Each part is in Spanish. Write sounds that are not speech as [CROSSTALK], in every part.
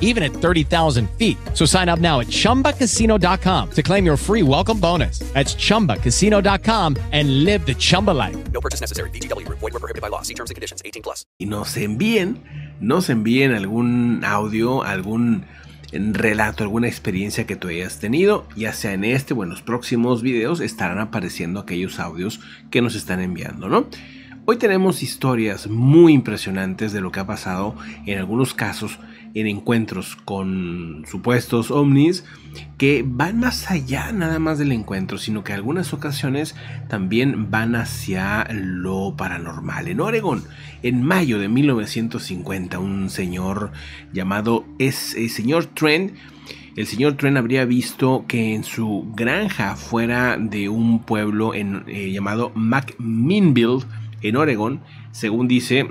even at 30,000 feet. So sign up now at chumbacasino.com to claim your free welcome bonus. That's chumbacasino.com and live the Chumba life. No purchase necessary. Group. Void were prohibited by law. See terms and conditions. 18 plus. y nos envíen, nos envíen algún audio, algún relato, alguna experiencia que tú hayas tenido, ya sea en este o en los próximos videos estarán apareciendo aquellos audios que nos están enviando, ¿no? Hoy tenemos historias muy impresionantes de lo que ha pasado en algunos casos en encuentros con supuestos ovnis que van más allá nada más del encuentro, sino que algunas ocasiones también van hacia lo paranormal. En Oregon, en mayo de 1950, un señor llamado es el señor Trent el señor Trent habría visto que en su granja fuera de un pueblo en, eh, llamado McMinnville, en Oregon, según dice,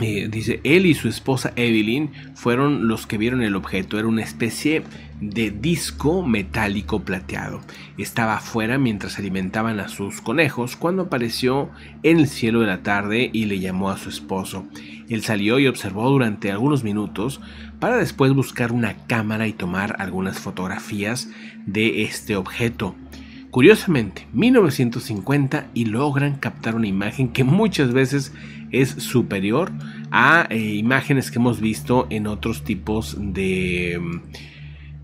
dice, él y su esposa Evelyn fueron los que vieron el objeto. Era una especie de disco metálico plateado. Estaba afuera mientras alimentaban a sus conejos cuando apareció en el cielo de la tarde y le llamó a su esposo. Él salió y observó durante algunos minutos para después buscar una cámara y tomar algunas fotografías de este objeto. Curiosamente, 1950 y logran captar una imagen que muchas veces es superior a eh, imágenes que hemos visto en otros tipos de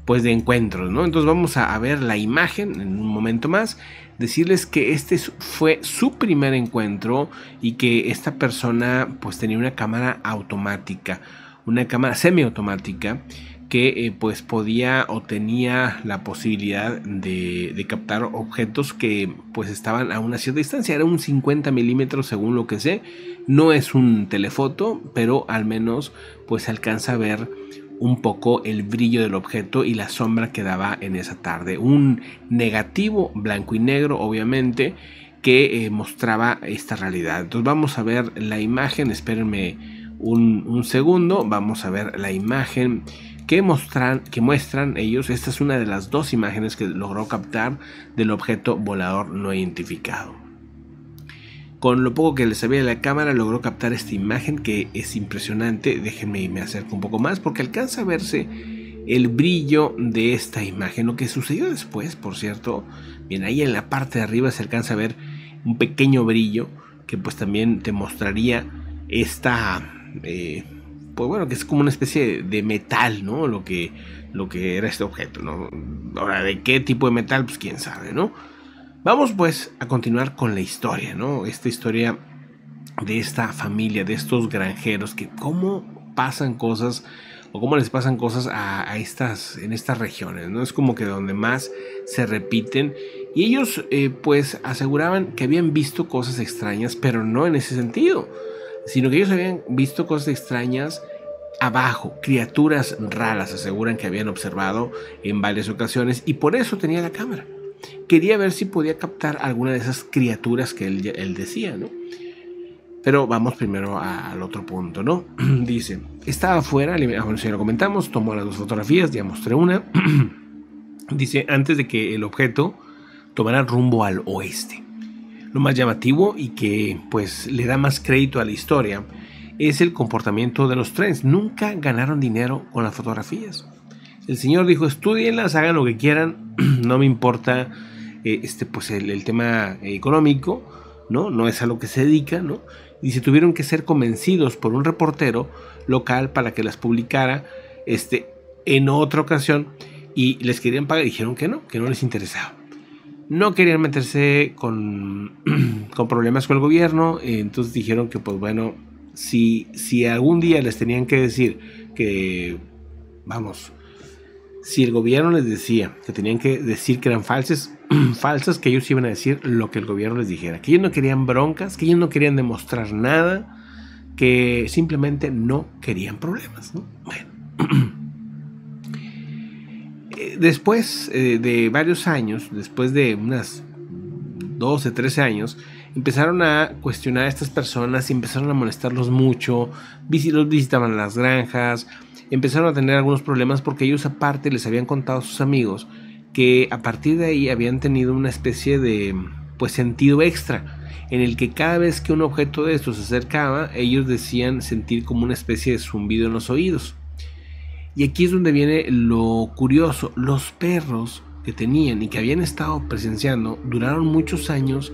pues de encuentros, ¿no? Entonces vamos a, a ver la imagen en un momento más, decirles que este fue su primer encuentro y que esta persona pues tenía una cámara automática, una cámara semiautomática que eh, pues podía o tenía la posibilidad de, captar objetos que pues estaban a una cierta distancia, era un 50 milímetros según lo que sé, no es un telefoto, pero al menos pues alcanza a ver un poco el brillo del objeto y la sombra que daba en esa tarde, un negativo blanco y negro obviamente que eh, mostraba esta realidad. Entonces vamos a ver la imagen, espérenme un segundo, vamos a ver la imagen que muestran, que muestran ellos. Esta es una de las dos imágenes que logró captar del objeto volador no identificado. Con lo poco que les sabía de la cámara logró captar esta imagen que es impresionante. Déjenme me acerco un poco más porque alcanza a verse el brillo de esta imagen. Lo que sucedió después, por cierto, bien ahí en la parte de arriba se alcanza a ver un pequeño brillo que pues también te mostraría esta eh, pues bueno, que es como una especie de metal, ¿no? Lo que, lo que era este objeto, ¿no? Ahora, ¿de qué tipo de metal? Pues quién sabe, ¿no? Vamos pues a continuar con la historia, ¿no? Esta historia de esta familia, de estos granjeros, que cómo pasan cosas o cómo les pasan cosas a, estas, en estas regiones, ¿no? Es como que donde más se repiten. Y ellos eh, pues aseguraban que habían visto cosas extrañas, pero no en ese sentido sino que ellos habían visto cosas extrañas abajo, criaturas raras, aseguran que habían observado en varias ocasiones y por eso tenía la cámara. Quería ver si podía captar alguna de esas criaturas que él, decía, ¿no? Pero vamos primero al otro punto, ¿no? [CLEARS THROAT] Dice, estaba afuera, bueno, si lo comentamos, tomó las dos fotografías, ya mostré una. [CLEARS THROAT] Dice, antes de que el objeto tomara rumbo al oeste. Lo más llamativo y que pues le da más crédito a la historia es el comportamiento de los trenes. Nunca ganaron dinero con las fotografías. El señor dijo, estudienlas, hagan lo que quieran, [CLEARS THROAT] no me importa eh, este, pues el, tema económico, ¿no? No es a lo que se dedica, ¿no? Y se tuvieron que ser convencidos por un reportero local para que las publicara este, en otra ocasión y les querían pagar dijeron que no, que no les interesaba no querían meterse con, [CLEARS THROAT] con problemas con el gobierno, entonces dijeron que pues bueno, si, si algún día les tenían que decir que, vamos, si el gobierno les decía que tenían que decir que eran falsas, [CLEARS THROAT] falsas, que ellos iban a decir lo que el gobierno les dijera, que ellos no querían broncas, que ellos no querían demostrar nada, que simplemente no querían problemas. Bueno. [CLEARS THROAT] Eh, después eh, de varios años, después de unas 12, 13 años, empezaron a cuestionar a estas personas y empezaron a molestarlos mucho, los visitaban las granjas, empezaron a tener algunos problemas porque ellos aparte les habían contado a sus amigos que a partir de ahí habían tenido una especie de pues sentido extra en el que cada vez que un objeto de estos se acercaba ellos decían sentir como una especie de zumbido en los oídos. Y aquí es donde viene lo curioso, los perros que tenían y que habían estado presenciando duraron muchos años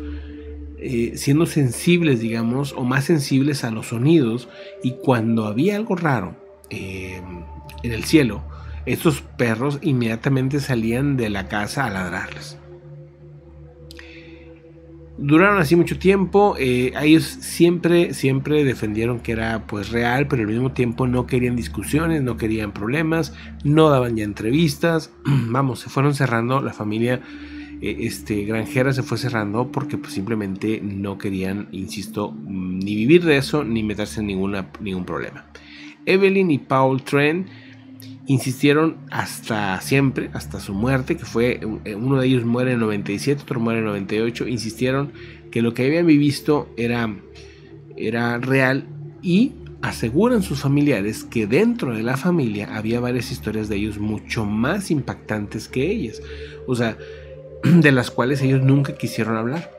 eh, siendo sensibles, digamos, o más sensibles a los sonidos y cuando había algo raro, Em, en el cielo, estos perros inmediatamente salían de la casa a ladrarles. Duraron así mucho tiempo, eh, ellos siempre, siempre defendieron que era pues real, pero al mismo tiempo no querían discusiones, no querían problemas, no daban ya entrevistas, [CLEARS THROAT] vamos, se fueron cerrando, la familia este, granjera se fue cerrando porque pues, simplemente no querían, insisto, ni vivir de eso, ni meterse en ninguna, ningún problema. Evelyn y Paul Trent insistieron hasta siempre, hasta su muerte, que fue eh, uno de ellos muere en 97, otro muere en 98, insistieron que lo que habían visto era, era real y aseguran sus familiares que dentro de la familia había varias historias de ellos mucho más impactantes que ellas, o sea, [CLEARS THROAT] de las cuales ellos nunca quisieron hablar.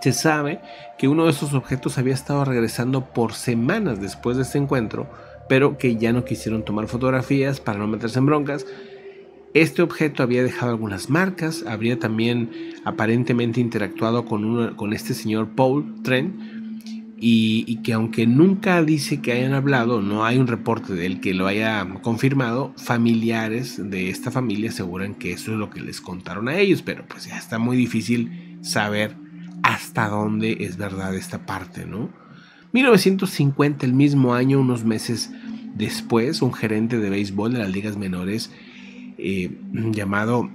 Se sabe que uno de esos objetos había estado regresando por semanas después de este encuentro, pero que ya no quisieron tomar fotografías para no meterse en broncas. Este objeto había dejado algunas marcas, habría también aparentemente interactuado con, con este señor Paul Trent y, que aunque nunca dice que hayan hablado, no hay un reporte de él que lo haya confirmado, familiares de esta familia aseguran que eso es lo que les contaron a ellos, pero pues ya está muy difícil saber hasta dónde es verdad esta parte, ¿no? 1950, el mismo año, unos meses después, un gerente de béisbol de las ligas menores eh, llamado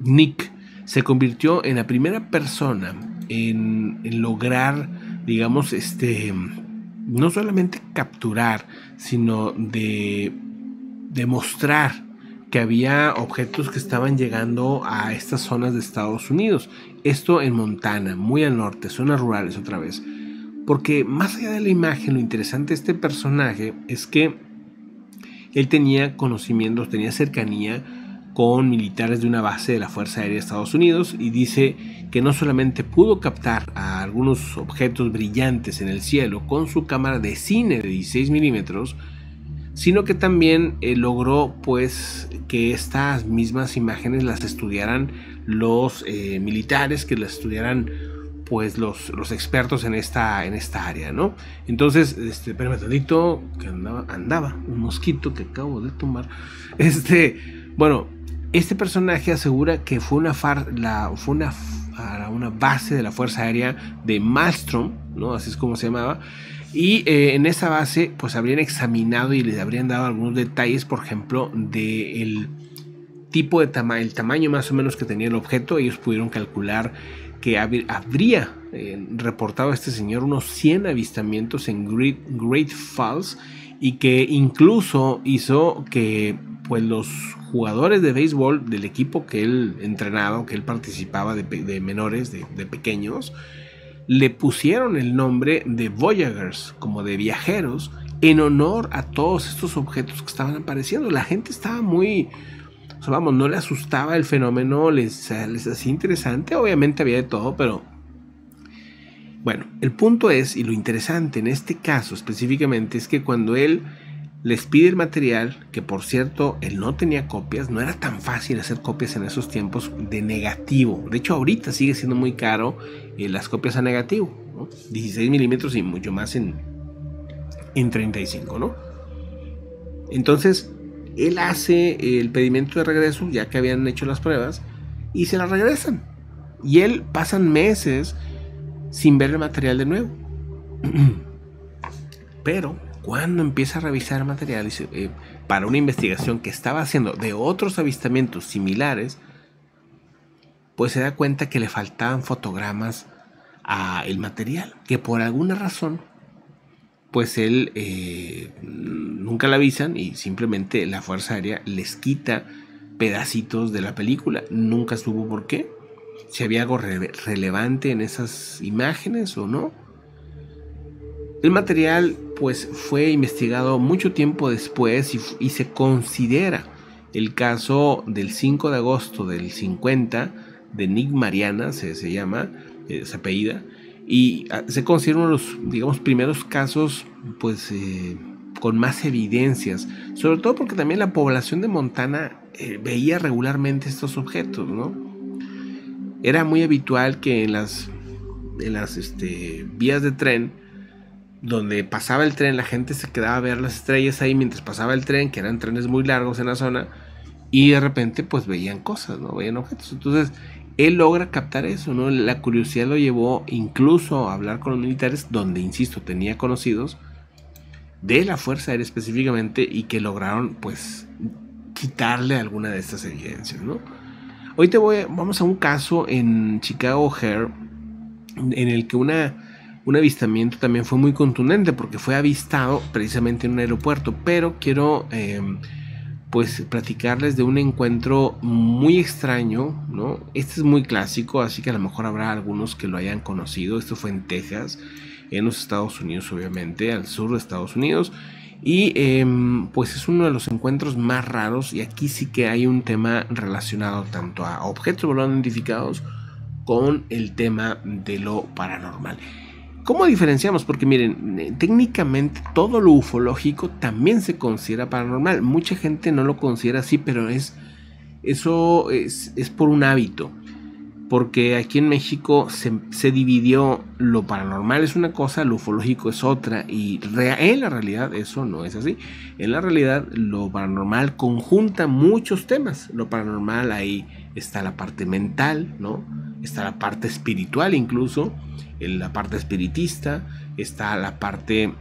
Nick se convirtió en la primera persona en, lograr, digamos, este, no solamente capturar, sino de demostrar que había objetos que estaban llegando a estas zonas de Estados Unidos. Esto en Montana, muy al norte, zonas rurales otra vez. Porque más allá de la imagen, lo interesante de este personaje es que él tenía conocimientos, tenía cercanía con militares de una base de la Fuerza Aérea de Estados Unidos y dice que no solamente pudo captar a algunos objetos brillantes en el cielo con su cámara de cine de 16 milímetros, sino que también eh, logró pues que estas mismas imágenes las estudiaran los eh, militares, que las estudiaran pues los, los expertos en esta, en esta área, ¿no? Entonces, este, espérame tantito, que andaba, andaba, un mosquito que acabo de tomar. Este, bueno, este personaje asegura que fue fue una, base de la Fuerza Aérea de Malmstrom, ¿no? Así es como se llamaba. Y eh, en esa base, pues habrían examinado y les habrían dado algunos detalles, por ejemplo, del tipo de tamaño, el tamaño más o menos que tenía el objeto. Ellos pudieron calcular que habría eh, reportado a este señor unos 100 avistamientos en Great, Falls y que incluso hizo que pues los jugadores de béisbol del equipo que él entrenaba, que él participaba de, menores, de, pequeños, le pusieron el nombre de Voyagers, como de viajeros, en honor a todos estos objetos que estaban apareciendo. La gente estaba muy, vamos, no le asustaba el fenómeno, les, les hacía interesante, obviamente había de todo, pero bueno, el punto es, y lo interesante en este caso específicamente, es que cuando él les pide el material, que por cierto, él no tenía copias, no era tan fácil hacer copias en esos tiempos de negativo. De hecho, ahorita sigue siendo muy caro eh, las copias a negativo, 16 milímetros y mucho más en, en 35, ¿no? Entonces, él hace el pedimento de regreso, ya que habían hecho las pruebas, y se la regresan. Y él pasan meses sin ver el material de nuevo. [CLEARS THROAT] Pero cuando empieza a revisar material eh, para una investigación que estaba haciendo de otros avistamientos similares, pues se da cuenta que le faltaban fotogramas a el material, que por alguna razón, pues él eh, nunca le avisan y simplemente la Fuerza Aérea les quita pedacitos de la película. Nunca supo por qué. Si había algo relevante en esas imágenes o no. El material pues fue investigado mucho tiempo después y, se considera el caso del 5 de agosto del 50 de Nick Mariana, se, se llama, esa apellida, y ah, se considera uno de los, digamos, primeros casos pues eh, con más evidencias, sobre todo porque también la población de Montana eh, veía regularmente estos objetos, ¿no? Era muy habitual que en las, en las este, vías de tren, donde pasaba el tren, la gente se quedaba a ver las estrellas ahí mientras pasaba el tren, que eran trenes muy largos en la zona, y de repente pues veían cosas, ¿no? Veían objetos. Entonces, él logra captar eso, ¿no? La curiosidad lo llevó incluso a hablar con los militares, donde, insisto, tenía conocidos de la Fuerza Aérea específicamente y que lograron pues quitarle alguna de estas evidencias, ¿no? Hoy te voy, vamos a un caso en Chicago O'Hare en el que una, un avistamiento también fue muy contundente porque fue avistado precisamente en un aeropuerto, pero quiero em, pues platicarles de un encuentro muy extraño, ¿no? Este es muy clásico, así que a lo mejor habrá algunos que lo hayan conocido. Esto fue en Texas, en los Estados Unidos, obviamente, al sur de Estados Unidos. Y em, pues es uno de los encuentros más raros y aquí sí que hay un tema relacionado tanto a objetos voladores identificados con el tema de lo paranormal. ¿Cómo diferenciamos? Porque miren, eh, técnicamente todo lo ufológico también se considera paranormal. Mucha gente no lo considera así, pero es eso es, es por un hábito porque aquí en México se, dividió lo paranormal es una cosa, lo ufológico es otra, y en la realidad eso no es así. En la realidad lo paranormal conjunta muchos temas. Lo paranormal ahí está la parte mental, ¿no? Está la parte espiritual incluso, la parte espiritista, está la parte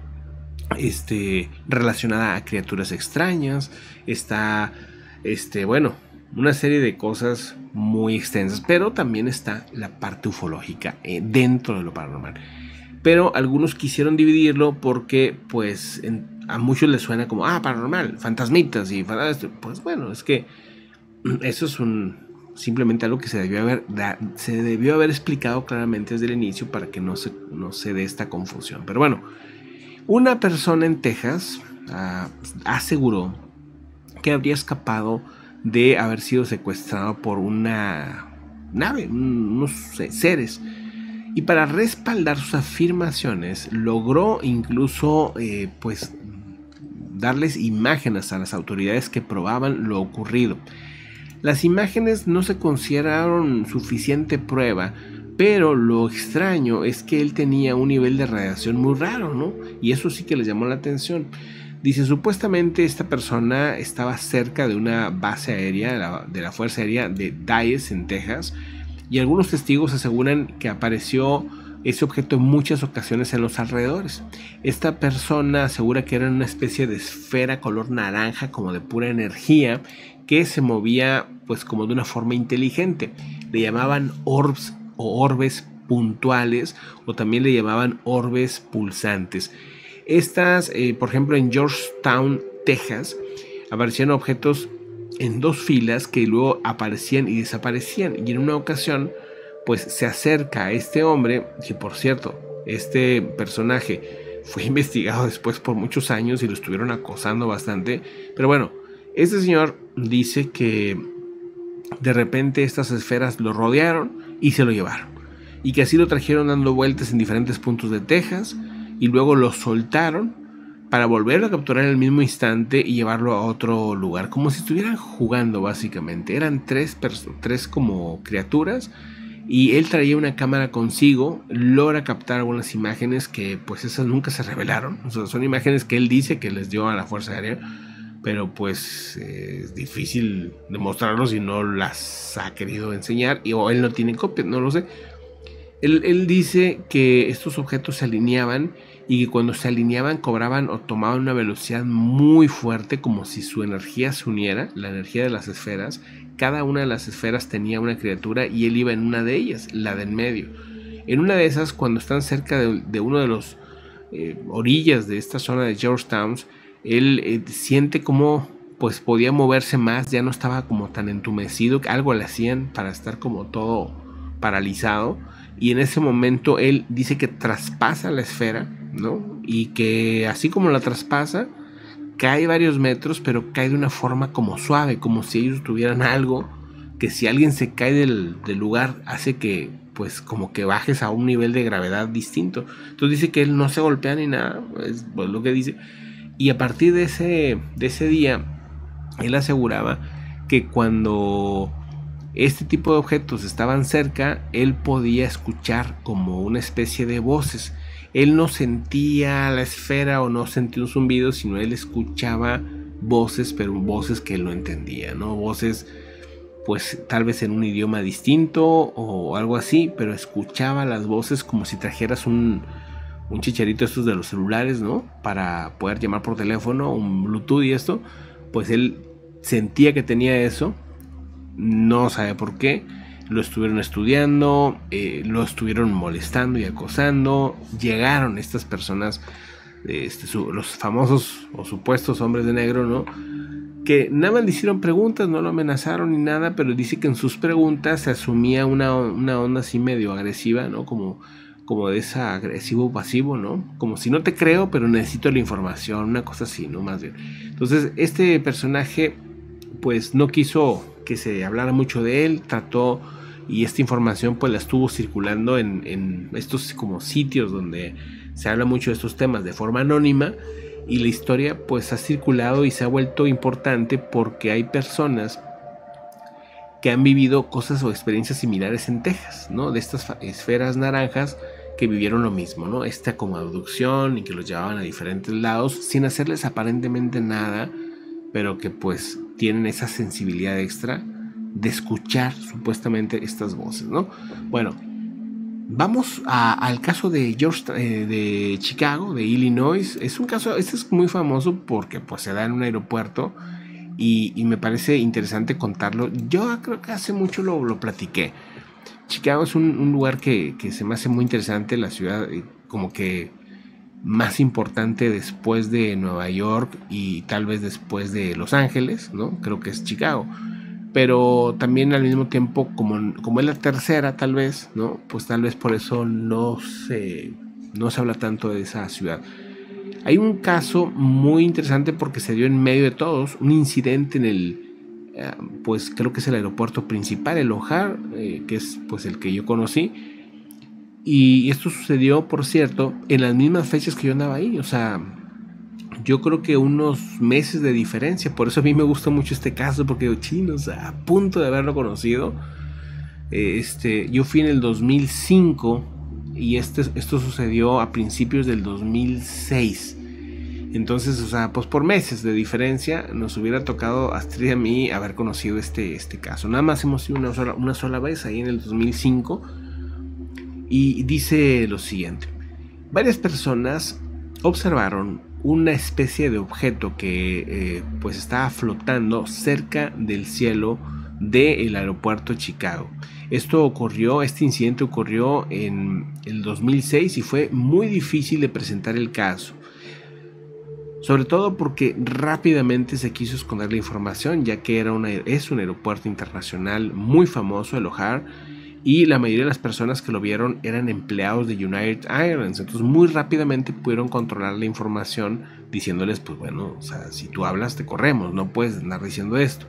este, relacionada a criaturas extrañas, está, este, bueno, una serie de cosas muy extensas, pero también está la parte ufológica eh, dentro de lo paranormal. Pero algunos quisieron dividirlo porque pues a muchos les suena como, ah, paranormal, fantasmitas y pues bueno, es que eso es un simplemente algo que se debió haber se debió haber explicado claramente desde el inicio para que no se, no se dé esta confusión. Pero bueno, una persona en Texas ah, aseguró que habría escapado de haber sido secuestrado por una nave, unos seres. Y para respaldar sus afirmaciones, logró incluso eh, pues darles imágenes a las autoridades que probaban lo ocurrido. Las imágenes no se consideraron suficiente prueba, pero lo extraño es que él tenía un nivel de radiación muy raro, ¿no? Y eso sí que les llamó la atención. Dice, supuestamente esta persona estaba cerca de una base aérea de la, Fuerza Aérea de Dallas en Texas y algunos testigos aseguran que apareció ese objeto en muchas ocasiones en los alrededores. Esta persona asegura que era una especie de esfera color naranja como de pura energía que se movía pues como de una forma inteligente. Le llamaban orbs o orbes puntuales o también le llamaban orbes pulsantes. Estas, eh, por ejemplo, en Georgetown, Texas, aparecían objetos en dos filas que luego aparecían y desaparecían. Y en una ocasión, pues se acerca a este hombre, que por cierto, este personaje fue [LAUGHS] investigado después por muchos años y lo estuvieron acosando bastante. Pero bueno, este señor dice que de repente estas esferas lo rodearon y se lo llevaron. Y que así lo trajeron dando vueltas en diferentes puntos de Texas y luego lo soltaron para volverlo a capturar en el mismo instante y llevarlo a otro lugar, como si estuvieran jugando básicamente. Eran tres, tres como criaturas y él traía una cámara consigo, logra captar algunas imágenes que pues esas nunca se revelaron, son imágenes que él dice que les dio a la Fuerza Aérea, pero pues es difícil demostrarlo si no las ha querido enseñar y, o él no tiene copias, no lo sé. Él, él dice que estos objetos se alineaban y que cuando se alineaban cobraban o tomaban una velocidad muy fuerte como si su energía se uniera, la energía de las esferas. Cada una de las esferas tenía una criatura y él iba en una de ellas, la del medio. En una de esas, cuando están cerca de, uno de los eh, orillas de esta zona de Georgetown, él eh, siente como pues podía moverse más, ya no estaba como tan entumecido, algo le hacían para estar como todo paralizado y en ese momento él dice que traspasa la esfera ¿no? Y que así como la traspasa, cae varios metros, pero cae de una forma como suave, como si ellos tuvieran algo que si alguien se cae del, lugar hace que pues como que bajes a un nivel de gravedad distinto. Entonces dice que él no se golpea ni nada, es pues, lo que dice. Y a partir de ese, de ese día, él aseguraba que cuando este tipo de objetos estaban cerca, él podía escuchar como una especie de voces él no sentía la esfera o no sentía un zumbido, sino él escuchaba voces, pero voces que él no entendía, ¿no? Voces, pues tal vez en un idioma distinto o algo así, pero escuchaba las voces como si trajeras un, un chicharito estos de los celulares, ¿no? Para poder llamar por teléfono, un Bluetooth y esto, pues él sentía que tenía eso, no sabe por qué lo estuvieron estudiando, eh, lo estuvieron molestando y acosando. Llegaron estas personas, este, los famosos o supuestos hombres de negro, ¿no? Que nada más le hicieron preguntas, no lo amenazaron ni nada, pero dice que en sus preguntas se asumía una, onda así medio agresiva, ¿no? Como, como de esa agresivo pasivo, ¿no? Como si no te creo, pero necesito la información, una cosa así, ¿no? Más bien. Entonces, este personaje, pues no quiso que se hablara mucho de él, trató y esta información pues la estuvo circulando en, estos como sitios donde se habla mucho de estos temas de forma anónima y la historia pues ha circulado y se ha vuelto importante porque hay personas que han vivido cosas o experiencias similares en Texas, ¿no? De estas esferas naranjas que vivieron lo mismo, ¿no? Esta como abducción y que los llevaban a diferentes lados sin hacerles aparentemente nada, pero que pues tienen esa sensibilidad extra de escuchar supuestamente estas voces, ¿no? Bueno, vamos al caso de George, eh, de Chicago, de Illinois. Es un caso, este es muy famoso porque pues se da en un aeropuerto y, me parece interesante contarlo. Yo creo que hace mucho lo, lo platiqué. Chicago es un, lugar que, que, se me hace muy interesante, la ciudad eh, como que más importante después de Nueva York y tal vez después de Los Ángeles, ¿no? Creo que es Chicago pero también al mismo tiempo, como, como es la tercera tal vez, ¿no? Pues tal vez por eso no se, no se habla tanto de esa ciudad. Hay un caso muy interesante porque se dio en medio de todos, un incidente en el, eh, pues creo que es el aeropuerto principal, el O'Hare, eh, que es pues el que yo conocí. Y esto sucedió, por cierto, en las mismas fechas que yo andaba ahí, o sea, yo creo que unos meses de diferencia. Por eso a mí me gusta mucho este caso, porque chinos, a punto de haberlo conocido. Este, yo fui en el 2005 y este, esto sucedió a principios del 2006. Entonces, o sea, pues por meses de diferencia nos hubiera tocado a Astrid y a mí haber conocido este, este caso. Nada más hemos ido una sola, una sola vez ahí en el 2005. Y dice lo siguiente. Varias personas observaron una especie de objeto que eh, pues estaba flotando cerca del cielo del aeropuerto de Chicago. Esto ocurrió, este incidente ocurrió en el 2006 y fue muy difícil de presentar el caso. Sobre todo porque rápidamente se quiso esconder la información, ya que era una, es un aeropuerto internacional muy famoso, el O'Hare, y la mayoría de las personas que lo vieron eran empleados de United Airlines. Entonces muy rápidamente pudieron controlar la información diciéndoles, pues bueno, o sea, si tú hablas te corremos, no puedes andar diciendo esto.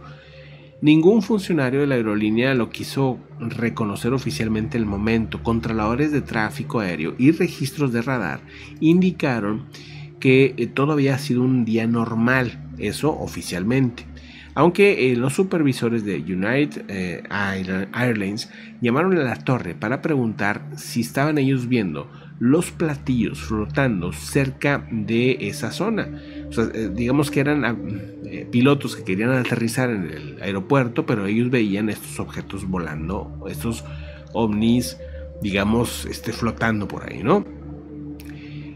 Ningún funcionario de la aerolínea lo quiso reconocer oficialmente el momento. Controladores de tráfico aéreo y registros de radar indicaron que eh, todo había sido un día normal, eso oficialmente. Aunque eh, los supervisores de United eh, Airlines llamaron a la torre para preguntar si estaban ellos viendo los platillos flotando cerca de esa zona. Digamos que eran ah, pilotos que querían aterrizar en el aeropuerto, pero ellos veían estos objetos volando, estos ovnis, digamos, este, flotando por ahí, ¿no?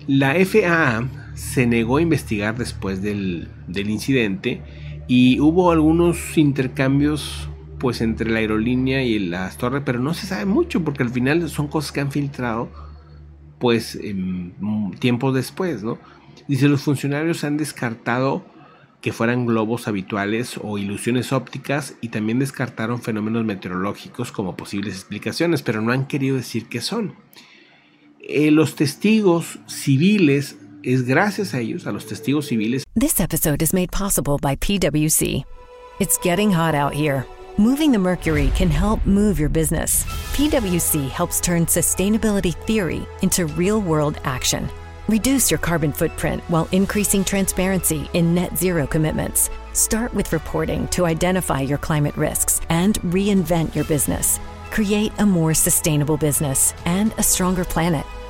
La FAA se negó a investigar después del, del incidente y hubo algunos intercambios pues entre la aerolínea y las torres, pero no se sabe mucho porque al final son cosas que han filtrado pues tiempo después, ¿no? Dice, los funcionarios han descartado que fueran globos habituales o ilusiones ópticas y también descartaron fenómenos meteorológicos como posibles explicaciones, pero no han querido decir qué son. Eh, los testigos civiles, es gracias a ellos, a los testigos civiles. This episode is made possible by PwC. It's getting hot out here. Moving the mercury can help move your business. PwC helps turn sustainability theory into real world action. Reduce your carbon footprint while increasing transparency in net zero commitments. Start with reporting to identify your climate risks and reinvent your business. Create a more sustainable business and a stronger planet.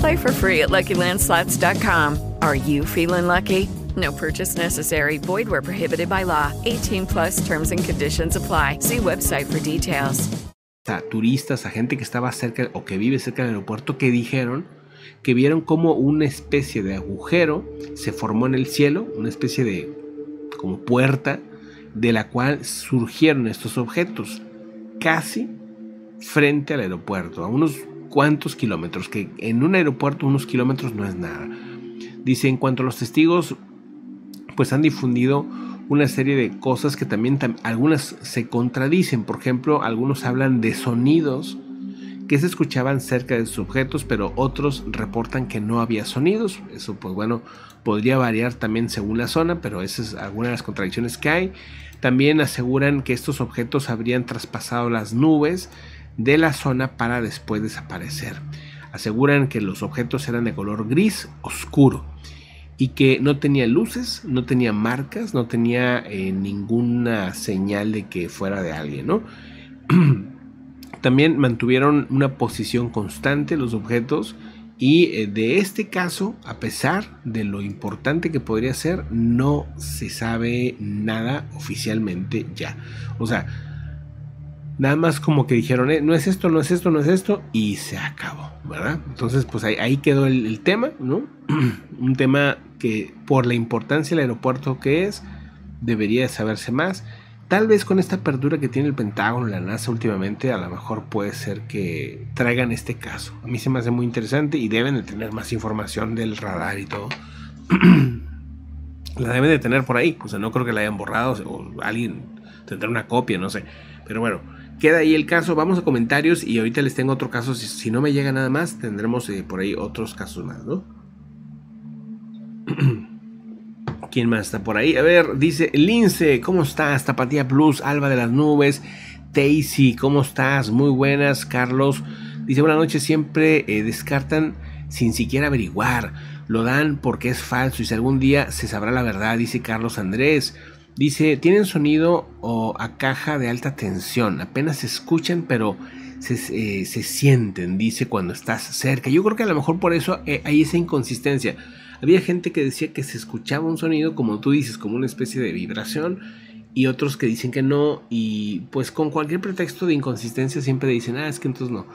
Play for free at LuckyLandSlots.com. Are you feeling lucky? No purchase necessary. Void where prohibited by law. 18 plus terms and conditions apply. See website for details. A turistas, a gente que estaba cerca o que vive cerca del aeropuerto que dijeron que vieron como una especie de agujero se formó en el cielo, una especie de como puerta de la cual surgieron estos objetos casi frente al aeropuerto, a unos cuantos kilómetros, que en un aeropuerto unos kilómetros no es nada. Dice, en cuanto a los testigos, pues han difundido una serie de cosas que también algunas se contradicen. Por ejemplo, algunos hablan de sonidos que se escuchaban cerca de sus objetos, pero otros reportan que no había sonidos. Eso pues bueno, podría variar también según la zona, pero esas es alguna de las contradicciones que hay. También aseguran que estos objetos habrían traspasado las nubes de la zona para después desaparecer. Aseguran que los objetos eran de color gris oscuro y que no tenía luces, no tenía marcas, no tenía eh, ninguna señal de que fuera de alguien, ¿no? [CLEARS THROAT] También mantuvieron una posición constante los objetos y eh, de este caso, a pesar de lo importante que podría ser, no se sabe nada oficialmente ya. O sea, nada más como que dijeron, eh, no es esto, no es esto, no es esto, y se acabó, ¿verdad? Entonces, pues ahí, quedó el, tema, ¿no? [CLEARS THROAT] Un tema que por la importancia del aeropuerto que es, debería saberse más. Tal vez con esta apertura que tiene el Pentágono la NASA últimamente, a lo mejor puede ser que traigan este caso. A mí se me hace muy interesante y deben de tener más información del radar y todo. [CLEARS THROAT] la deben de tener por ahí. O sea, no creo que la hayan borrado o alguien tendrá una copia, no sé. Pero bueno, queda ahí el caso. Vamos a comentarios y ahorita les tengo otro caso. Si, no me llega nada más, tendremos eh, por ahí otros casos más, ¿no? [CLEARS THROAT] ¿Quién más está por ahí? A ver, dice Lince, ¿cómo estás? Tapatía Plus, Alba de las Nubes, Daisy, ¿cómo estás? Muy buenas, Carlos. Dice, buenas noches, siempre eh, descartan sin siquiera averiguar. Lo dan porque es falso y si algún día se sabrá la verdad, dice Carlos Andrés. Dice, tienen sonido o a caja de alta tensión, apenas se escuchan, pero se, eh, sienten, dice cuando estás cerca. Yo creo que a lo mejor por eso eh, hay esa inconsistencia. Había gente que decía que se escuchaba un sonido, como tú dices, como una especie de vibración, y otros que dicen que no, y pues con cualquier pretexto de inconsistencia siempre dicen, ah, es que entonces no.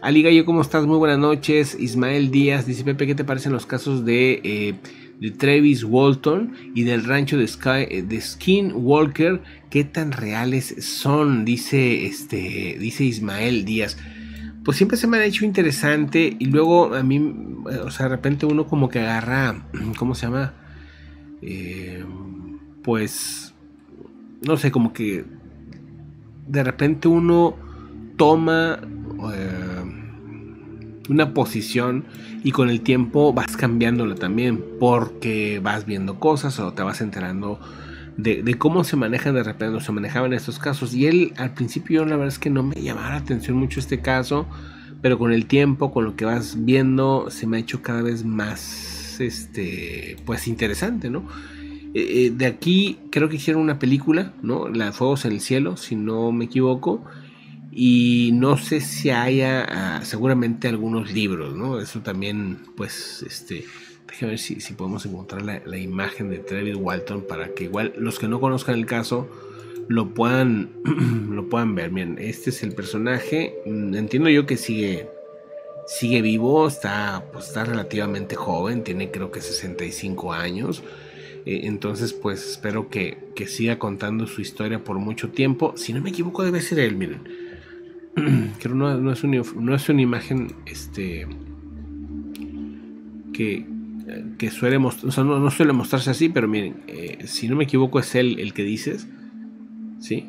Ali Gallo, ¿cómo estás? Muy buenas noches. Ismael Díaz dice, Pepe, ¿qué te parecen los casos de, eh, de Travis Walton y del rancho de, Sky, eh, de Skinwalker? ¿Qué tan reales son? Dice, este, dice Ismael Díaz pues siempre se me ha hecho interesante y luego a mí, o sea, de repente uno como que agarra, [CLEARS THROAT] ¿cómo se llama? Eh, pues, no sé, como que de repente uno toma eh, una posición y con el tiempo vas cambiándola también porque vas viendo cosas o te vas enterando de, cómo se manejan de repente, o se manejaban estos casos. Y él al principio la verdad es que no me llamaba la atención mucho este caso, pero con el tiempo, con lo que vas viendo, se me ha hecho cada vez más, este, pues interesante, ¿no? Eh, de aquí creo que hicieron una película, ¿no? La Fuegos en el Cielo, si no me equivoco. Y no sé si haya ah, seguramente algunos libros, ¿no? Eso también, pues, este, déjame ver si, podemos encontrar la, imagen de Travis Walton para que igual los que no conozcan el caso lo puedan, [CLEARS THROAT] lo puedan ver. Bien, este es el personaje. Mm, entiendo yo que sigue, sigue vivo, está, pues, está relativamente joven, tiene creo que 65 años. Eh, entonces, pues espero que, que, siga contando su historia por mucho tiempo. Si no me equivoco, debe ser él, miren. [CLEARS THROAT] creo no, no, es una, no es una imagen este que, que suele mostrar, no, suele mostrarse así, pero miren, eh, si no me equivoco es él el que dices, ¿sí?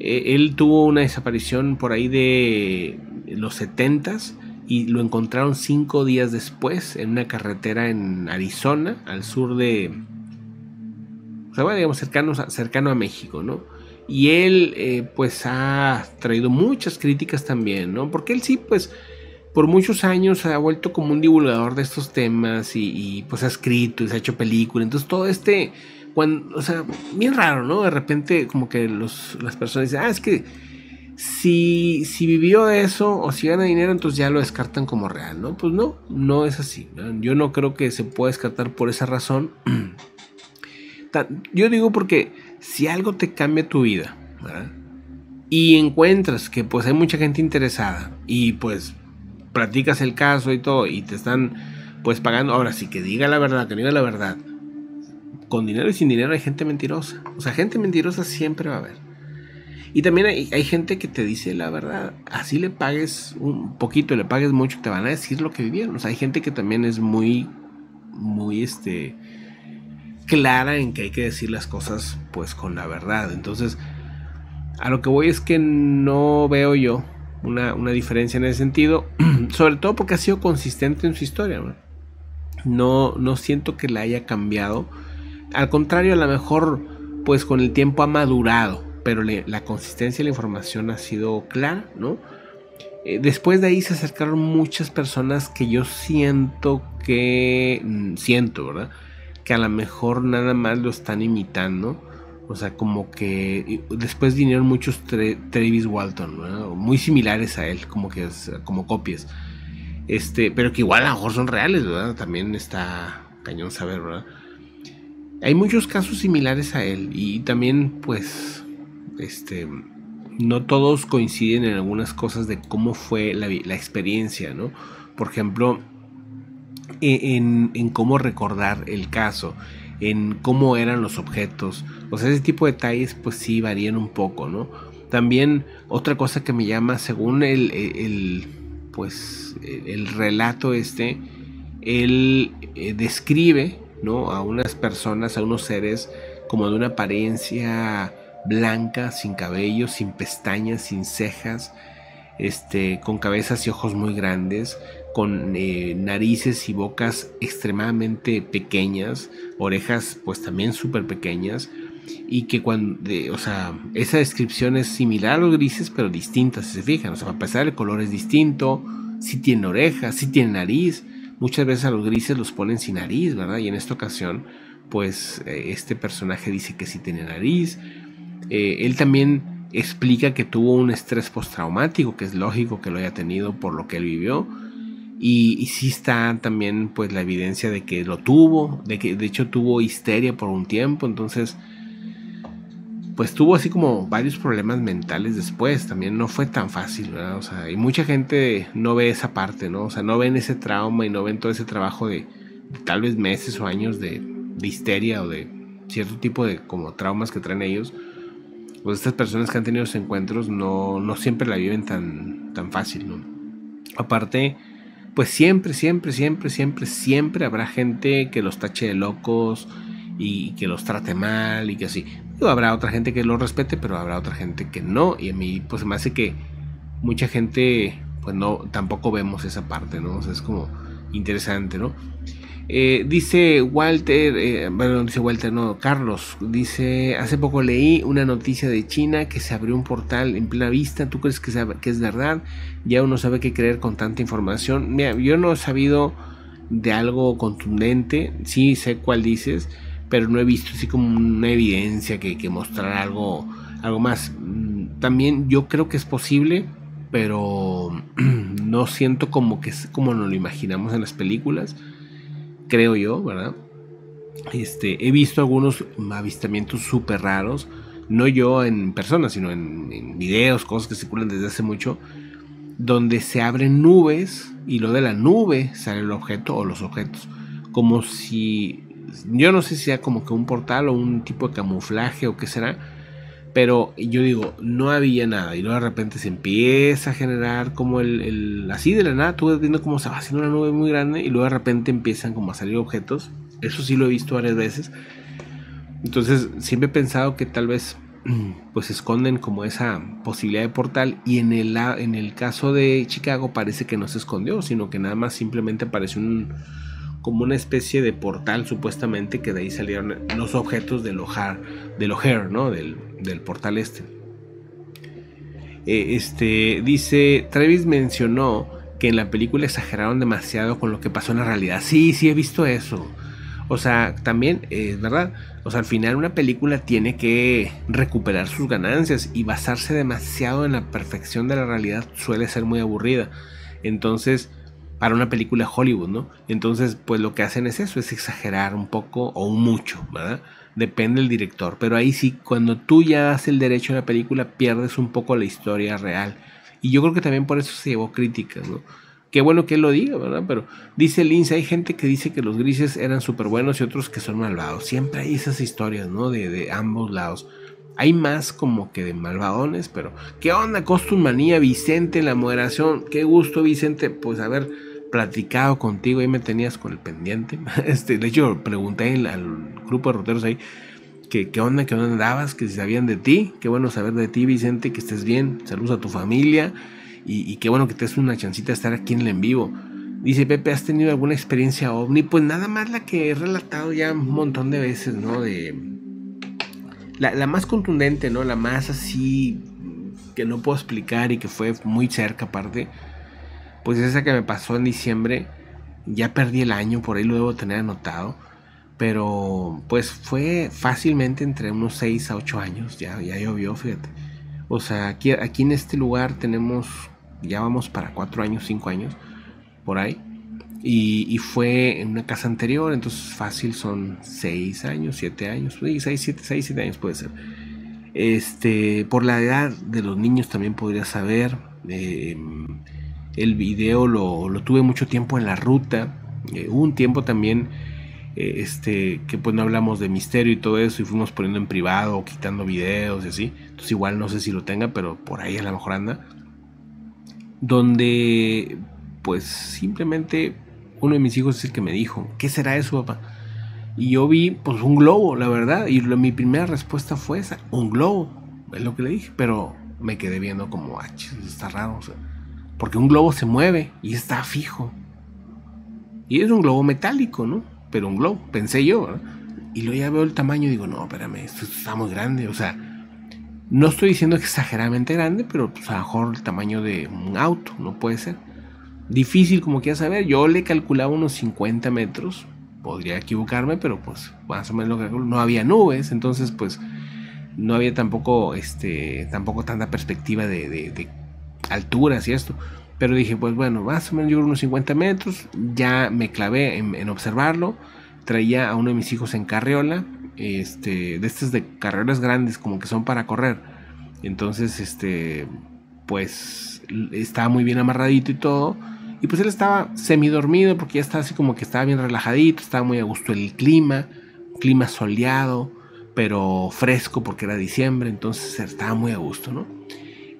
E, él tuvo una desaparición por ahí de los 70s y lo encontraron cinco días después en una carretera en Arizona, al sur de, o sea, digamos cercano, cercano a México, ¿no? Y él eh, pues ha traído muchas críticas también, ¿no? Porque él sí pues por muchos años se ha vuelto como un divulgador de estos temas y, pues ha escrito y se ha hecho películas. Entonces todo este, cuando, o sea, bien raro, ¿no? De repente como que los, las personas dicen, ah, es que si, si vivió eso o si gana dinero, entonces ya lo descartan como real, ¿no? Pues no, no es así. Yo no creo que se pueda descartar por esa razón. [CLEARS THROAT] Yo digo porque si algo te cambia tu vida, Y encuentras que pues hay mucha gente interesada y pues platicas el caso y todo y te están pues pagando, ahora sí que diga la verdad, que diga la verdad. Con dinero y sin dinero hay gente mentirosa. O sea, gente mentirosa siempre va a haber. Y también hay, hay, gente que te dice la verdad. Así le pagues un poquito, le pagues mucho, te van a decir lo que vivieron. O sea, hay gente que también es muy, muy, este, clara en que hay que decir las cosas pues con la verdad. Entonces, a lo que voy es que no veo yo una, diferencia en ese sentido, [CLEARS THROAT] sobre todo porque ha sido consistente en su historia. ¿no? no, siento que la haya cambiado. Al contrario, a lo mejor pues con el tiempo ha madurado, pero la consistencia de la información ha sido clara, ¿no? Eh, después de ahí se acercaron muchas personas que yo siento que... Mm, siento, ¿verdad? Que a lo mejor nada más lo están imitando. O sea, como que después vinieron muchos Travis Walton, muy similares a él, como que como copias. Este, pero que igual a lo mejor son reales, ¿verdad? También está cañón saber, ¿verdad? Hay muchos casos similares a él y también pues este no todos coinciden en algunas cosas de cómo fue la, la experiencia, ¿no? Por ejemplo, en, cómo recordar el caso, en cómo eran los objetos. O sea, ese tipo de detalles pues sí varían un poco, ¿no? También otra cosa que me llama, según el, pues, el relato este, él eh, describe, ¿no? A unas personas, a unos seres como de una apariencia blanca, sin cabello, sin pestañas, sin cejas, este, con cabezas y ojos muy grandes, con eh, narices y bocas extremadamente pequeñas, orejas pues también súper pequeñas y que cuando, o sea, esa descripción es similar a los grises pero distinta si se fijan, o sea, a pesar el color es distinto, si tiene orejas, si tiene nariz, muchas veces a los grises los ponen sin nariz, ¿verdad? Y en esta ocasión pues eh, este personaje dice que sí tiene nariz, eh, él también explica que tuvo un estrés postraumático, que es lógico que lo haya tenido por lo que él vivió, y, sí está también pues la evidencia de que lo tuvo, de que de hecho tuvo histeria por un tiempo, entonces pues tuvo así como varios problemas mentales después, también no fue tan fácil, ¿verdad? O sea, y mucha gente no ve esa parte, ¿no? O sea, no ven ese trauma y no ven todo ese trabajo de, tal vez meses o años de, histeria o de cierto tipo de como traumas que traen ellos. Pues estas personas que han tenido esos encuentros no, no siempre la viven tan, tan fácil, ¿no? Aparte, pues siempre, siempre, siempre, siempre, siempre habrá gente que los tache de locos y que los trate mal y que así. habrá otra gente que los respete, pero habrá otra gente que no. Y a mí, pues me hace que mucha gente, pues no, tampoco vemos esa parte, ¿no? O sea, es como interesante, ¿no? Eh, dice Walter, eh, bueno, dice Walter, no, Carlos, dice, hace poco leí una noticia de China que se abrió un portal en plena vista, ¿tú crees que, es verdad? Ya uno sabe qué creer con tanta información. Mira, yo no he sabido de algo contundente, sí sé cuál dices, pero no he visto así como una evidencia que, que mostrara algo, algo más. Mm, también yo creo que es posible, pero [CLEARS THROAT] no siento como que es como nos lo imaginamos en las películas, creo yo, ¿verdad? Este, he visto algunos avistamientos súper raros, no yo en persona, sino en, en, videos, cosas que circulan desde hace mucho, donde se abren nubes y lo de la nube sale el objeto o los objetos, como si, yo no sé si sea como que un portal o un tipo de camuflaje o qué será, pero yo digo, no había nada. Y luego de repente se empieza a generar como el, así de la nada, tú viendo cómo se va haciendo una nube muy grande. Y luego de repente empiezan como a salir objetos. Eso sí lo he visto varias veces. Entonces siempre he pensado que tal vez [CLEARS THROAT] pues esconden como esa posibilidad de portal. Y en el, en el caso de Chicago parece que no se escondió, sino que nada más simplemente apareció como una especie de portal supuestamente que de ahí salieron los objetos del O'Hare, del O'Hare, ¿no? Del, del portal este. Eh, este dice, Travis mencionó que en la película exageraron demasiado con lo que pasó en la realidad. Sí, sí he visto eso. O sea, también es verdad. O sea, al final una película tiene que recuperar sus ganancias y basarse demasiado en la perfección de la realidad suele ser muy aburrida. Entonces, para una película Hollywood, ¿no? Entonces, pues lo que hacen es eso, es exagerar un poco o mucho, ¿verdad? Depende del director, pero ahí sí, cuando tú ya das el derecho a la película, pierdes un poco la historia real. Y yo creo que también por eso se llevó críticas, ¿no? Qué bueno que él lo diga, ¿verdad? Pero dice Lindsay, hay gente que dice que los grises eran súper buenos y otros que son malvados. Siempre hay esas historias, ¿no? De, de ambos lados. Hay más como que de malvadones, pero ¿qué onda? Costum Manía, Vicente, la moderación. Qué gusto, Vicente, pues haber platicado contigo. Ahí me tenías con el pendiente. [LAUGHS] Este, de hecho, pregunté al grupo de roteros ahí que qué onda, qué onda andabas, que si sabían de ti. Qué bueno saber de ti, Vicente, que estés bien. Saludos a tu familia. Y, qué bueno que te des una chancita estar aquí en el en vivo. Dice Pepe, ¿has tenido alguna experiencia ovni? Pues nada más la que he relatado ya un montón de veces, ¿no? De la, más contundente, ¿no? La más así que no puedo explicar y que fue muy cerca aparte, pues esa que me pasó en diciembre, ya perdí el año, por ahí lo debo tener anotado, pero pues fue fácilmente entre unos 6 a 8 años, ya, ya llovió, fíjate. O sea, aquí, aquí en este lugar tenemos, ya vamos para 4 años, 5 años, por ahí. Y, fue en una casa anterior, entonces fácil son 6 años, 7 años, 6, 7, 6, 7 años puede ser. Este, por la edad de los niños también podría saber. Eh, el video lo, tuve mucho tiempo en la ruta. Eh, hubo un tiempo también eh, este, que pues no hablamos de misterio y todo eso y fuimos poniendo en privado o quitando videos y así. Entonces igual no sé si lo tenga, pero por ahí a lo mejor anda. Donde pues simplemente uno de mis hijos es el que me dijo, ¿qué será eso, papá? Y yo vi, pues, un globo, la verdad. Y mi primera respuesta fue esa, un globo. Es lo que le dije, pero me quedé viendo como, ah, está raro. Porque un globo se mueve y está fijo. Y es un globo metálico, ¿no? Pero un globo, pensé yo. Y luego ya veo el tamaño y digo, no, espérame, esto está muy grande. O sea, no estoy diciendo exageradamente grande, pero pues, a lo mejor el tamaño de un auto, no puede ser. Difícil como quieras saber, yo le calculaba unos 50 metros, podría equivocarme, pero pues más o menos lo que no había nubes, entonces pues no había tampoco, este, tampoco tanta perspectiva de, alturas y esto. Pero dije, pues bueno, más o menos yo unos 50 metros, ya me clavé en, observarlo, traía a uno de mis hijos en carriola, este, de estas de carreras grandes como que son para correr. Entonces, este, pues estaba muy bien amarradito y todo y pues él estaba semi dormido porque ya estaba así como que estaba bien relajadito, estaba muy a gusto el clima, clima soleado, pero fresco porque era diciembre, entonces estaba muy a gusto, ¿no?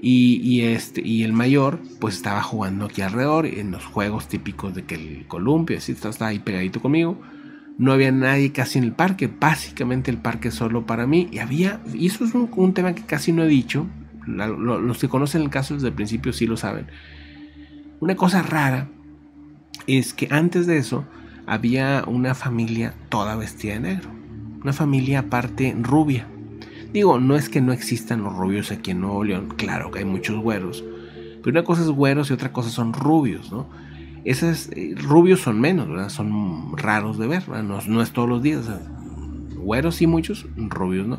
Y, este, y el mayor pues estaba jugando aquí alrededor en los juegos típicos de que el columpio, así estaba ahí pegadito conmigo. No había nadie casi en el parque, básicamente el parque solo para mí. Y había, y eso es un, tema que casi no he dicho, los que conocen el caso desde el principio sí lo saben una cosa rara es que antes de eso había una familia toda vestida de negro. Una familia aparte rubia. Digo, no es que no existan los rubios aquí en Nuevo León, claro que hay muchos güeros. Pero una cosa es güeros y otra cosa son rubios, ¿no? Esos eh, rubios son menos, ¿verdad? Son raros de ver, No, es todos los días. güeros y muchos, rubios, ¿no?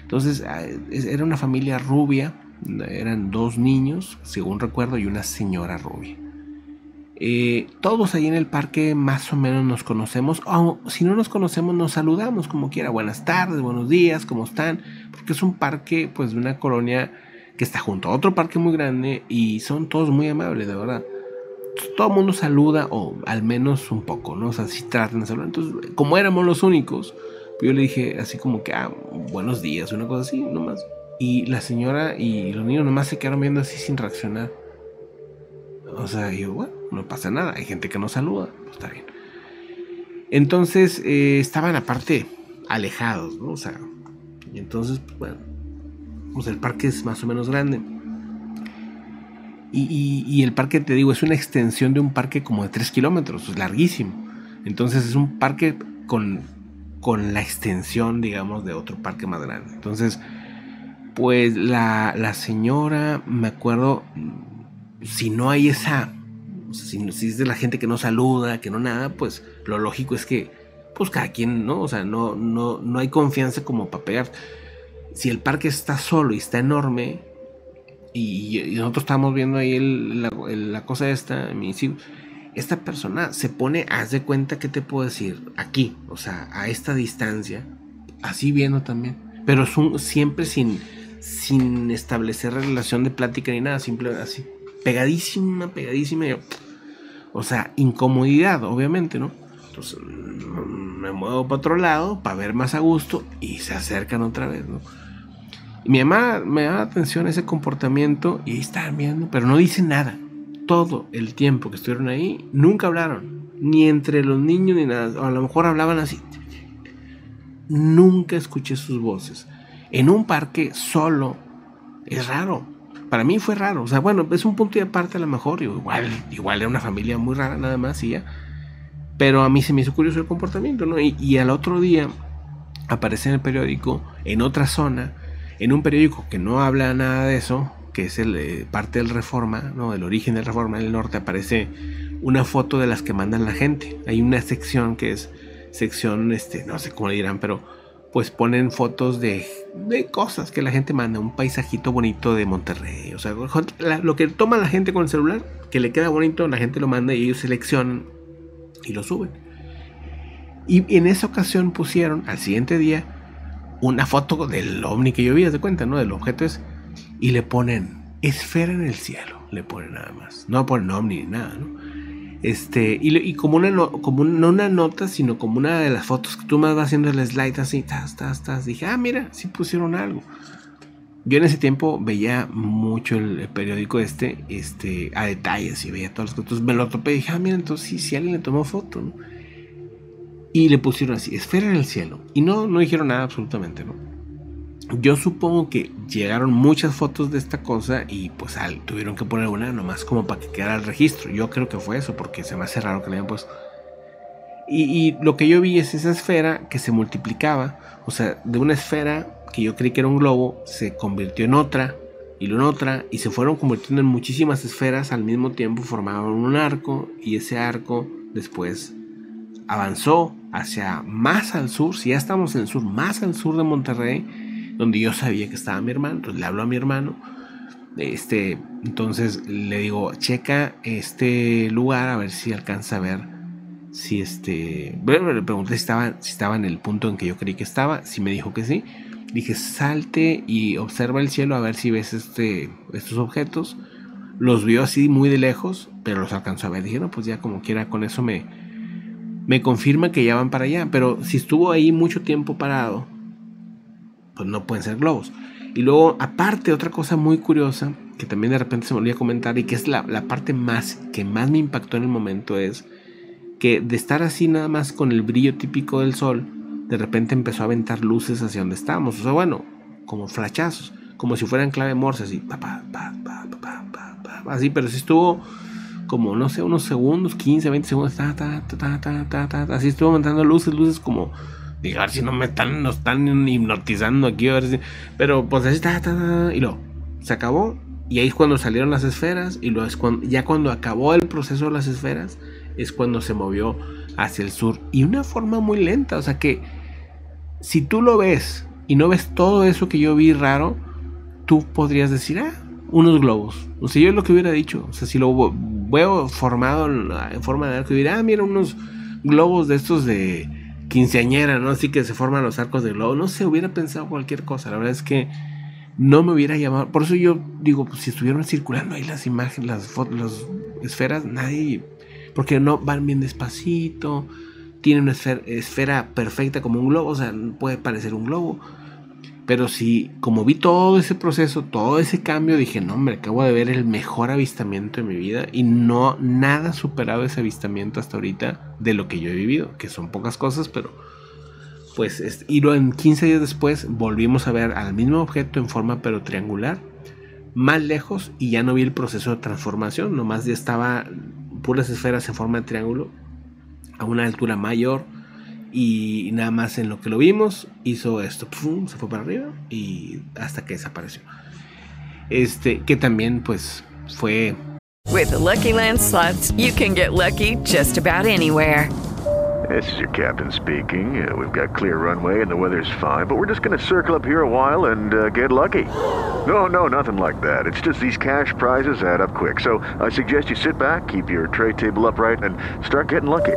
Entonces ah, era una familia rubia, eran dos niños, según recuerdo, y una señora rubia. Eh, todos ahí en el parque más o menos nos conocemos, o si no nos conocemos nos saludamos como quiera, buenas tardes, buenos días, ¿cómo están? Porque es un parque pues de una colonia que está junto a otro parque muy grande y son todos muy amables, de verdad. Todo el mundo saluda, o al menos un poco, ¿no? O sea, si tratan de saludar. Entonces, como éramos los únicos, pues yo le dije así como que, ah, buenos días, una cosa así, nomás. Y la señora y los niños nomás se quedaron viendo así sin reaccionar. O sea, yo, bueno, no pasa nada. Hay gente que no saluda, pues está bien. Entonces eh, estaban aparte alejados, ¿no? O sea, y entonces, pues, bueno, pues el parque es más o menos grande. Y, el parque, te digo, es una extensión de un parque como de 3 kilómetros, es larguísimo. Entonces es un parque con, con la extensión, digamos, de otro parque más grande. Entonces, pues la, la señora, me acuerdo, si no hay esa si, es de la gente que no saluda, que no nada, pues lo lógico es que, pues cada quien, ¿no? O sea, no, no, no hay confianza como para pegar. Si el parque está solo y está enorme, y, nosotros estamos viendo ahí la, cosa esta, esta persona se pone, haz de cuenta que te puedo decir, aquí, o sea, a esta distancia, así viendo también, pero siempre sin, sin establecer relación de plática ni nada, simple así pegadísima, pegadísima. o sea, incomodidad, obviamente, ¿no? Entonces me muevo para otro lado para ver más a gusto y se acercan otra vez, ¿no? Mi mamá me da atención ese comportamiento y ahí estaban viendo, pero no dicen nada. Todo el tiempo que estuvieron ahí, nunca hablaron, ni entre los niños ni nada. O a lo mejor hablaban así. Nunca escuché sus voces. En un parque solo es raro para mí fue raro. O sea, bueno, es un punto de aparte a lo mejor. Igual, igual era una familia muy rara nada más y ya. Pero a mí se me hizo curioso el comportamiento, ¿no? Y, al otro día aparece en el periódico, en otra zona, en un periódico que no habla nada de eso, que es el, eh, parte del Reforma, ¿no? Del origen del Reforma en el norte, aparece una foto de las que mandan la gente. Hay una sección que es sección, este, no sé cómo le dirán, pero pues ponen fotos de, cosas que la gente manda, un paisajito bonito de Monterrey, o sea, lo que toma la gente con el celular, que le queda bonito, la gente lo manda y ellos seleccionan y lo suben. Y en esa ocasión pusieron al siguiente día una foto del ovni que yo vi, de cuenta, ¿no? Del objeto es, y le ponen esfera en el cielo, le ponen nada más, no ponen ovni ni nada, ¿no? Este, y, como, una, como no una nota, sino como una de las fotos que tú me vas haciendo el slide así, tas, tas, tas, dije, ah, mira, sí pusieron algo. Yo en ese tiempo veía mucho el, periódico este, este, a detalles y veía todas las fotos. Me lo topé y dije, ah, mira, entonces sí, sí alguien le tomó foto. Y le pusieron así, esfera en el cielo. Y no, no dijeron nada absolutamente, ¿no? Yo supongo que llegaron muchas fotos de esta cosa y pues tuvieron que poner una nomás como para que quedara el registro. Yo creo que fue eso, porque se me hace raro que le hayan puesto. Y, lo que yo vi es esa esfera que se multiplicaba. O sea, de una esfera que yo creí que era un globo, se convirtió en otra, y en otra, y se fueron convirtiendo en muchísimas esferas al mismo tiempo, formaban un arco, y ese arco después avanzó hacia más al sur, si ya estamos en el sur, más al sur de Monterrey, donde yo sabía que estaba mi hermano, entonces le hablo a mi hermano, este, entonces le digo, checa este lugar a ver si alcanza a ver si este, bueno, le pregunté si estaba, si estaba en el punto en que yo creí que estaba, si me dijo que sí, dije, salte y observa el cielo a ver si ves este, estos objetos, los vio así muy de lejos, pero los alcanzó a ver, dije, no, pues ya como quiera, con eso me, me confirma que ya van para allá, pero si estuvo ahí mucho tiempo parado, pues no pueden ser globos. Y luego, aparte, otra cosa muy curiosa, que también de repente se me olvidó comentar y que es la, parte más que más me impactó en el momento es que de estar así nada más con el brillo típico del sol, de repente empezó a aventar luces hacia donde estábamos. O sea, bueno, como flachazos, como si fueran clave morse, así, así, pero si estuvo como, no sé, unos segundos, 15, 20 segundos, así estuvo aumentando luces, luces como Digo, a ver si no me están, nos están hipnotizando aquí, a ver si... Pero pues así está, y luego se acabó. Y ahí es cuando salieron las esferas. Y luego es cuando, ya cuando acabó el proceso de las esferas, es cuando se movió hacia el sur. Y una forma muy lenta, o sea que si tú lo ves y no ves todo eso que yo vi raro, tú podrías decir, ah, unos globos. O sea, yo es lo que hubiera dicho. O sea, si lo veo formado en, forma de arco, diría, ah, mira, unos globos de estos de quinceañera, ¿no? Así que se forman los arcos de globo. No sé, hubiera pensado cualquier cosa. La verdad es que no me hubiera llamado. Por eso yo digo, pues, si estuvieron circulando ahí las imágenes, las las esferas, nadie. Porque no van bien despacito. Tienen una esfera, esfera perfecta como un globo. O sea, puede parecer un globo pero sí, como vi todo ese proceso, todo ese cambio, dije, no, hombre, acabo de ver el mejor avistamiento de mi vida y no nada superado ese avistamiento hasta ahorita de lo que yo he vivido, que son pocas cosas, pero pues, y lo en 15 días después volvimos a ver al mismo objeto en forma pero triangular, más lejos y ya no vi el proceso de transformación, nomás ya estaba puras esferas en forma de triángulo a una altura mayor y nada más en lo que lo vimos, hizo esto, se fue para arriba y hasta que desapareció. Este, que también pues fue... With the Lucky Land slots, you can get lucky just about anywhere. This is your captain speaking. Uh, we've got clear runway and the weather's fine, but we're just going to circle up here a while and uh, get lucky. No, no, nothing like that. It's just these cash prizes add up quick. So I suggest you sit back, keep your tray table upright, and start getting lucky.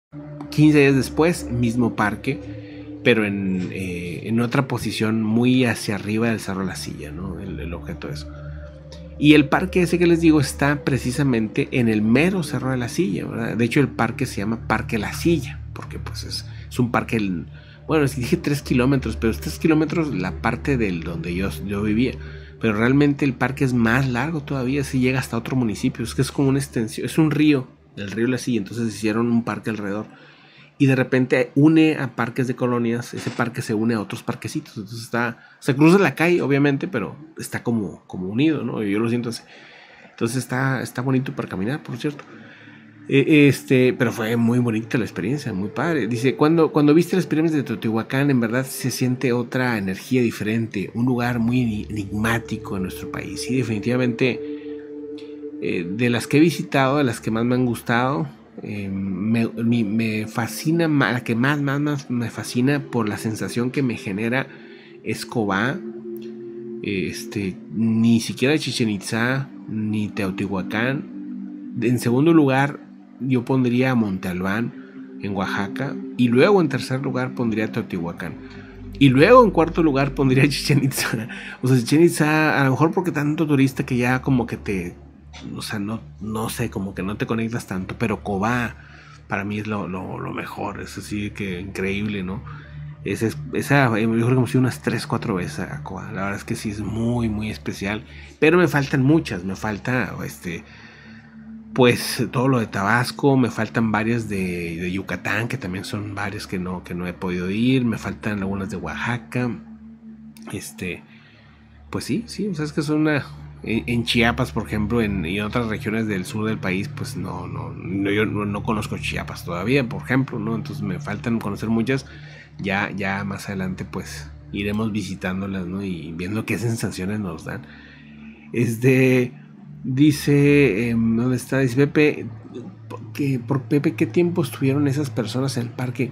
15 días después, mismo parque, pero en, eh, en otra posición muy hacia arriba del Cerro la Silla, ¿no? El, el objeto de eso. Y el parque ese que les digo está precisamente en el mero Cerro de la Silla. ¿verdad? De hecho, el parque se llama Parque La Silla, porque pues es, es un parque, bueno, si dije 3 kilómetros, pero 3 kilómetros la parte del donde yo, yo vivía. Pero realmente el parque es más largo todavía, se llega hasta otro municipio. Es que es como una extensión, es un río, el río La Silla, entonces hicieron un parque alrededor y de repente une a parques de colonias, ese parque se une a otros parquecitos, entonces está, se cruza la calle obviamente, pero está como, como unido, ¿no? Yo lo siento así. Entonces está, está bonito para caminar, por cierto. E, este, pero fue muy bonita la experiencia, muy padre. Dice, cuando, cuando viste las pirámides de Teotihuacán, en verdad se siente otra energía diferente, un lugar muy enigmático en nuestro país. Y definitivamente, eh, de las que he visitado, de las que más me han gustado, eh, me, fascina, la que más, más, me fascina por la sensación que me genera Escobar, este, ni siquiera Chichen Itza, ni Teotihuacán. En segundo lugar, yo pondría Monte Albán en Oaxaca. Y luego en tercer lugar pondría Teotihuacán. Y luego en cuarto lugar pondría Chichen Itza. [LAUGHS] O sea, Chichen Itza, a lo mejor porque tanto turista que ya como que te, o sea, no, no sé, como que no te conectas tanto, pero Cobá para mí es lo, mejor, es así que increíble, ¿no? Esa, esa, yo creo que ido unas 3, 4 veces a Cobá, la verdad es que sí es muy, muy especial, pero me faltan muchas, me falta, este, pues todo lo de Tabasco, me faltan varias de, de, Yucatán, que también son varias que no, que no he podido ir, me faltan algunas de Oaxaca, este, pues sí, sí, o sea, es que son una, en, Chiapas, por ejemplo, en, y en otras regiones del sur del país, pues no, no, yo no, conozco Chiapas todavía, por ejemplo, ¿no? Entonces me faltan conocer muchas. Ya, ya más adelante, pues iremos visitándolas, ¿no? Y viendo qué sensaciones nos dan. Este dice, em, ¿dónde está? Dice Pepe, que por Pepe, ¿qué tiempo estuvieron esas personas en el parque?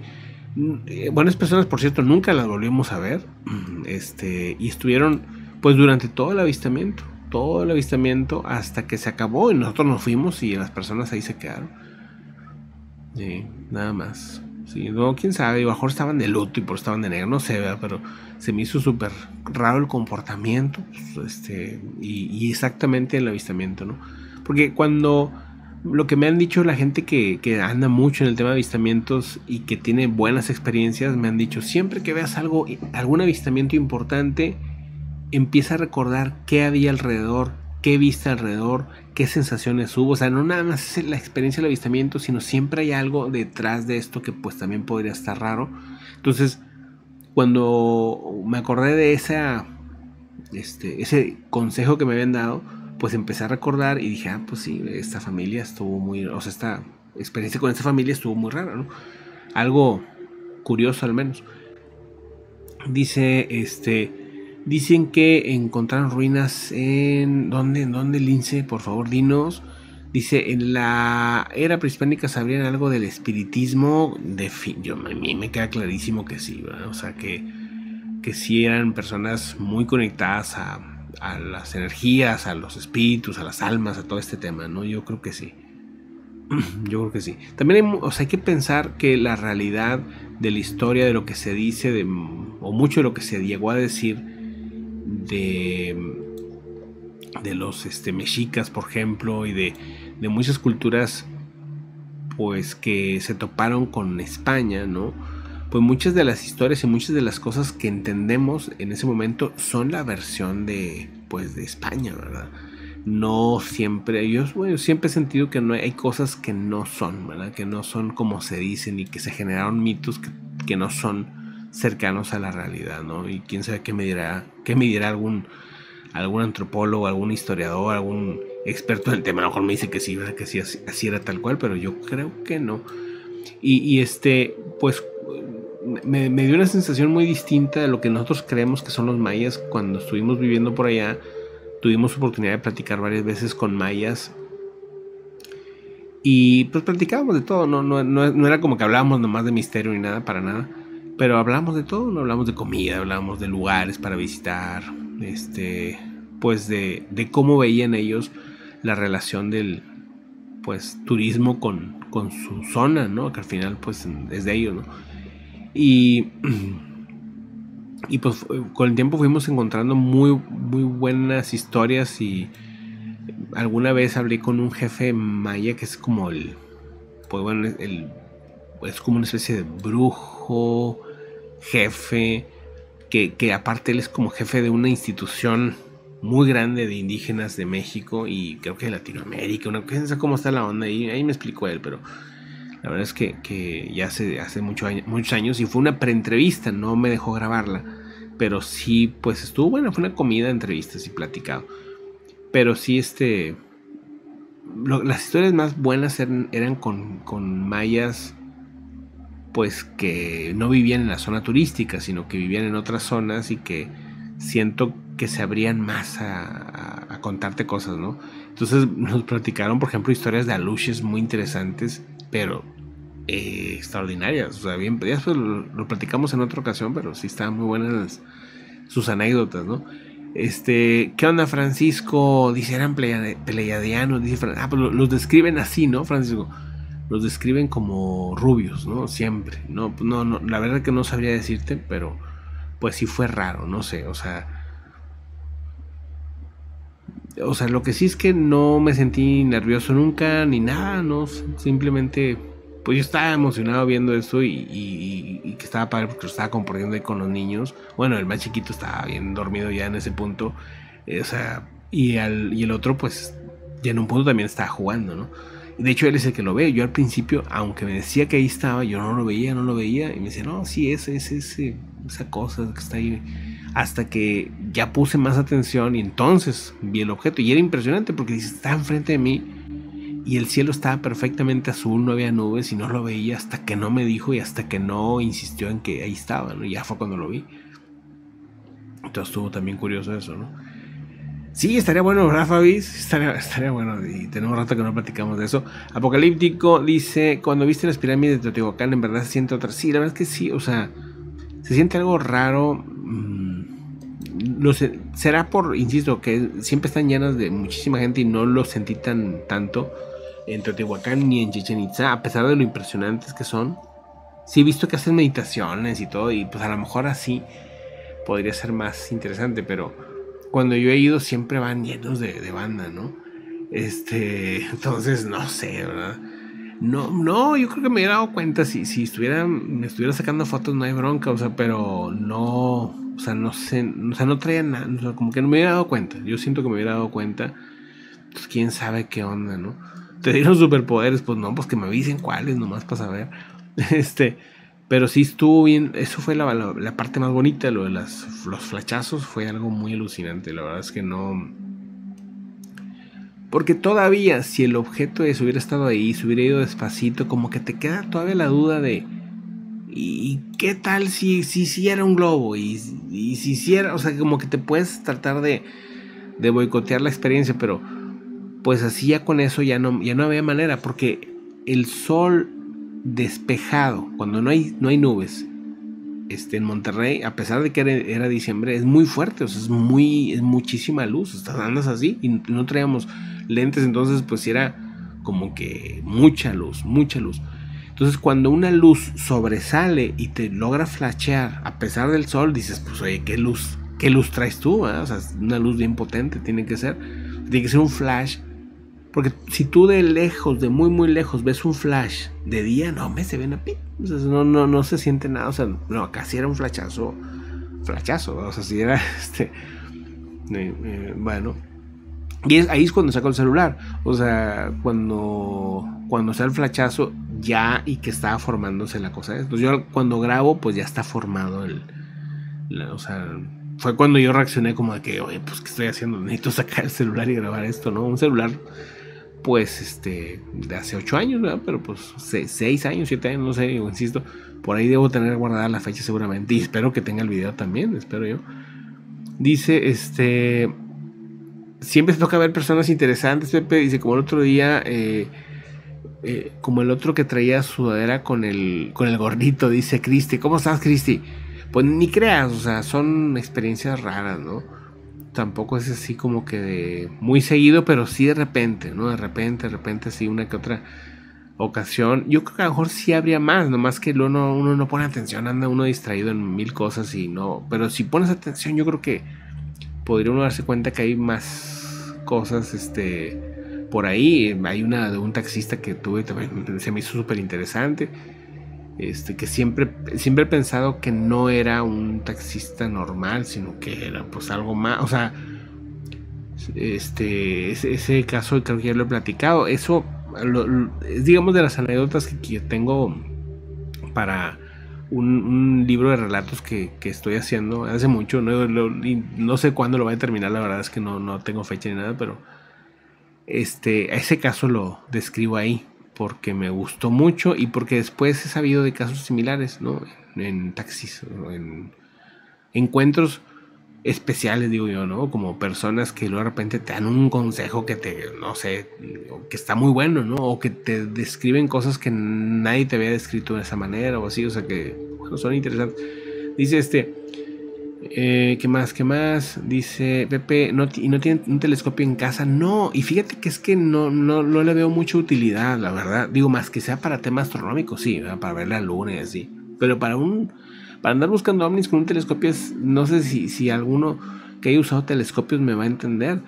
Mm, eh, buenas personas, por cierto, nunca las volvimos a ver. [CLEARS THROAT] Este, y estuvieron, pues, durante todo el avistamiento todo el avistamiento hasta que se acabó y nosotros nos fuimos y las personas ahí se quedaron. Sí, nada más. Sí, no, quién sabe, a lo mejor estaban de luto y por estaban de negro, no sé, pero se me hizo súper raro el comportamiento pues, este, y, exactamente el avistamiento, ¿no? Porque cuando lo que me han dicho la gente que, que, anda mucho en el tema de avistamientos y que tiene buenas experiencias, me han dicho, siempre que veas algo, algún avistamiento importante, empieza a recordar qué había alrededor, qué vista alrededor, qué sensaciones hubo. O sea, no nada más es la experiencia del avistamiento, sino siempre hay algo detrás de esto que pues también podría estar raro. Entonces, cuando me acordé de esa, este, ese consejo que me habían dado, pues empecé a recordar y dije, ah, pues sí, esta familia estuvo muy, o sea, esta experiencia con esta familia estuvo muy rara, ¿no? Algo curioso al menos. Dice, este, dicen que encontraron ruinas en, ¿dónde, en dónde, Lince? Por favor, dinos. Dice, en la era prehispánica sabrían algo del espiritismo. De fin, yo, a mí me queda clarísimo que sí, ¿verdad? O sea, que, que sí eran personas muy conectadas a, a las energías, a los espíritus, a las almas, a todo este tema, ¿no? Yo creo que sí. [CLEARS THROAT] Yo creo que sí. También hay, o sea, hay que pensar que la realidad de la historia, de lo que se dice, de, o mucho de lo que se llegó a decir de, de los este, mexicas, por ejemplo, y de, de muchas culturas, pues que se toparon con España, ¿no? Pues muchas de las historias y muchas de las cosas que entendemos en ese momento son la versión de, pues, de España, ¿verdad? no siempre, yo bueno, siempre he sentido que no hay, hay, cosas que no son, ¿verdad? Que no son como se dicen y que se generaron mitos que, que, no son cercanos a la realidad, ¿no? Y quién sabe qué me dirá, qué me dirá algún, algún antropólogo, algún historiador, algún experto en el tema. A lo mejor me dice que sí. Que sí, así, era tal cual, pero yo creo que no. Y, este, pues me, me dio una sensación muy distinta de lo que nosotros creemos que son los mayas cuando estuvimos viviendo por allá tuvimos oportunidad de platicar varias veces con mayas. Y pues platicábamos de todo, no, no, no, era como que hablábamos nomás de misterio ni nada, para nada. Pero hablamos de todo, no hablamos de comida, hablamos de lugares para visitar, este, pues de, de cómo veían ellos la relación del pues turismo con, con su zona, ¿no? Que al final pues es de ellos, ¿no? Y [CLEARS THROAT] y pues con el tiempo fuimos encontrando muy, muy buenas historias y alguna vez hablé con un jefe maya que es como el, pues bueno, el, es como una especie de brujo, jefe, que, que aparte él es como jefe de una institución muy grande de indígenas de México y creo que de Latinoamérica, una, no sé cómo está la onda, y ahí me explicó él, pero la verdad es que, que ya hace, hace mucho muchos años y fue una pre-entrevista, no me dejó grabarla. Pero sí, pues estuvo buena, fue una comida, entrevistas y platicado. Pero sí, este. las historias más buenas eran, eran con, con, mayas, pues que no vivían en la zona turística, sino que vivían en otras zonas y que siento que se abrían más a, contarte cosas, ¿no? Entonces nos platicaron, por ejemplo, historias de aluches muy interesantes pero eh, extraordinarias. O sea, bien, ya lo, platicamos en otra ocasión, pero sí estaban muy buenas sus anécdotas, ¿no? Este, ¿qué onda, Francisco? Dice, eran pleiadianos. Dice, ah, pues los describen así, ¿no, Francisco? Los describen como rubios, ¿no? Siempre. No, no, no, la verdad que no sabría decirte, pero pues sí fue raro, no sé, o sea. O sea, lo que sí es que no me sentí nervioso nunca, ni nada, no, simplemente, pues yo estaba emocionado viendo esto y, que estaba padre porque lo estaba compartiendo ahí con los niños. Bueno, el más chiquito estaba bien dormido ya en ese punto, eh, o sea, y, al, y el otro, pues, ya en un punto también estaba jugando, ¿no? De hecho, él es el que lo ve. Yo al principio, aunque me decía que ahí estaba, yo no lo veía, no lo veía. Y me decía, no, sí, es, es, esa cosa que está ahí hasta que ya puse más atención y entonces vi el objeto y era impresionante porque dice, está enfrente de mí y el cielo estaba perfectamente azul, no había nubes y no lo veía hasta que no me dijo y hasta que no insistió en que ahí estaba, ¿no? Y ya fue cuando lo vi. Entonces estuvo también curioso eso, ¿no? Sí, estaría bueno, Rafa estaría, estaría bueno y tenemos rato que no platicamos de eso. Apocalíptico dice, cuando viste las pirámides de Teotihuacán, en verdad se siente otra. Sí, la verdad es que sí, o sea, se siente algo raro. No sé, será por, insisto, que siempre están llenas de muchísima gente y no lo sentí tan tanto en Teotihuacán ni en Chichen Itza, a pesar de lo impresionantes que son. Sí he visto que hacen meditaciones y todo, y pues a lo mejor así podría ser más interesante, pero cuando yo he ido siempre van llenos de, banda, ¿no? Este, entonces no sé, ¿verdad? No, no, yo creo que me hubiera dado cuenta si, si estuviera, me estuviera sacando fotos, no hay bronca, o sea, pero no, o sea, no sé, o sea, no traía nada, o sea, como que no me hubiera dado cuenta. Yo siento que me hubiera dado cuenta. Pues quién sabe qué onda, ¿no? Te dieron superpoderes, pues no, pues que me avisen cuáles, nomás para saber. [LAUGHS] Este, pero sí estuvo bien, eso fue la, la, parte más bonita, lo de las, los flachazos fue algo muy alucinante, la verdad es que no... Porque todavía si el objeto eso hubiera estado ahí, se hubiera ido despacito, como que te queda todavía la duda de... ¿Y qué tal si, si, si era un globo? Y, y si hiciera, o sea, como que te puedes tratar de, de boicotear la experiencia, pero pues así ya con eso ya no, ya no había manera, porque el sol despejado, cuando no hay, no hay nubes, este, en Monterrey, a pesar de que era, era, diciembre, es muy fuerte, o sea, es muy, es muchísima luz, estás andas así y no traíamos lentes, entonces pues era como que mucha luz, mucha luz. Entonces cuando una luz sobresale y te logra flashear a pesar del sol, dices, pues oye, ¿qué luz, qué luz traes tú? Eh? O sea, una luz bien potente tiene que ser. Tiene que ser un flash. Porque si tú de lejos, de muy muy lejos, ves un flash de día, no, me se ven a pi. O sea, no, no, no se siente nada. O sea, no, sí era un flashazo. Flashazo. O sea, si era [LAUGHS] este. Eh, eh, bueno, y es, ahí es cuando saco el celular. O sea, cuando, cuando está el flachazo ya y que estaba formándose la cosa. Entonces yo cuando grabo, pues ya está formado el... O sea, fue cuando yo reaccioné como de que, oye, pues ¿qué estoy haciendo? Necesito sacar el celular y grabar esto, ¿no? Un celular, pues, este, de hace ocho años, ¿verdad? Pero pues seis años, siete años, no sé, insisto. Por ahí debo tener guardada la fecha seguramente. Y espero que tenga el video también, espero yo. Dice, este siempre se toca ver personas interesantes, Pepe. Dice, como el otro día, eh, eh, como el otro que traía sudadera con el, con el gordito, dice Cristi. ¿Cómo estás, Cristi? Pues ni creas, o sea, son experiencias raras, ¿no? Tampoco es así como que de muy seguido, pero sí de repente, ¿no? De repente, de repente, sí, una que otra ocasión. Yo creo que a lo mejor sí habría más, nomás que uno, uno no pone atención, anda uno distraído en mil cosas y no. Pero si pones atención, yo creo que podría uno darse cuenta que hay más cosas este, por ahí. Hay una de un taxista que tuve, también se me hizo súper interesante. Este, que siempre, siempre he pensado que no era un taxista normal, sino que era pues algo más. O sea, este, ese, ese caso creo que ya lo he platicado. Eso lo, digamos de las anécdotas que, tengo para un, libro de relatos que, que, estoy haciendo hace mucho. No, sé cuándo lo voy a terminar, la verdad es que no, no tengo fecha ni nada, pero este, ese caso lo describo ahí porque me gustó mucho y porque después he sabido de casos similares, ¿no? En, taxis, en encuentros especiales, digo yo, ¿no? Como personas que luego de repente te dan un consejo que te, no sé, que está muy bueno, ¿no? O que te describen cosas que nadie te había descrito de esa manera o así, o sea que, bueno, son interesantes. Dice este, eh, ¿qué más? ¿Qué más? Dice Pepe, ¿no, ¿y no tienen un telescopio en casa? No, y fíjate que es que no, no, no le veo mucha utilidad, la verdad. Digo, más que sea para temas astronómicos, sí, para ver la luna y así. Pero para un para andar buscando ovnis con un telescopio es, no sé si, si alguno que haya usado telescopios me va a entender,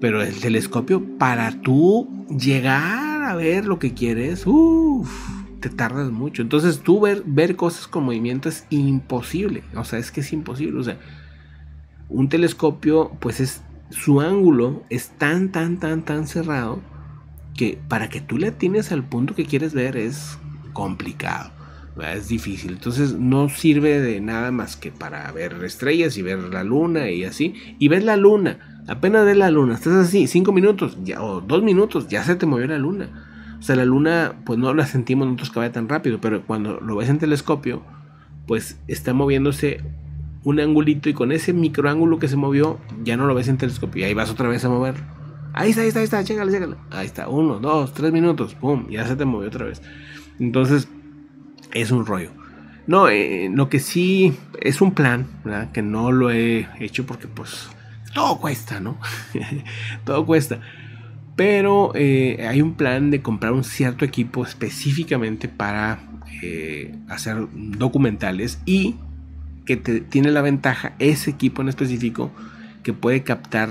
pero el telescopio para tú llegar a ver lo que quieres, uff, te tardas mucho. Entonces tú ver, ver cosas con movimiento es imposible, o sea, es que es imposible, o sea, un telescopio pues es su ángulo es tan tan tan tan cerrado que para que tú le tienes al punto que quieres ver es complicado es difícil. Entonces no sirve de nada más que para ver estrellas y ver la luna y así. Y ves la luna, apenas ves la luna, estás así, cinco minutos o dos minutos, ya se te movió la luna. O sea, la luna, pues no la sentimos nosotros que vaya tan rápido, pero cuando lo ves en telescopio, pues está moviéndose un angulito y con ese microángulo que se movió, ya no lo ves en telescopio. Y ahí vas otra vez a mover. Ahí está, ahí está, ahí está, chégale, chégale. Ahí está, uno, dos, tres minutos, pum, ya se te movió otra vez. Entonces, es un rollo. No, eh, lo que sí es un plan, ¿verdad? que no lo he hecho porque pues todo cuesta, ¿no? [LAUGHS] todo cuesta. Pero eh, hay un plan de comprar un cierto equipo específicamente para eh, hacer documentales y que tiene la ventaja ese equipo en específico que puede captar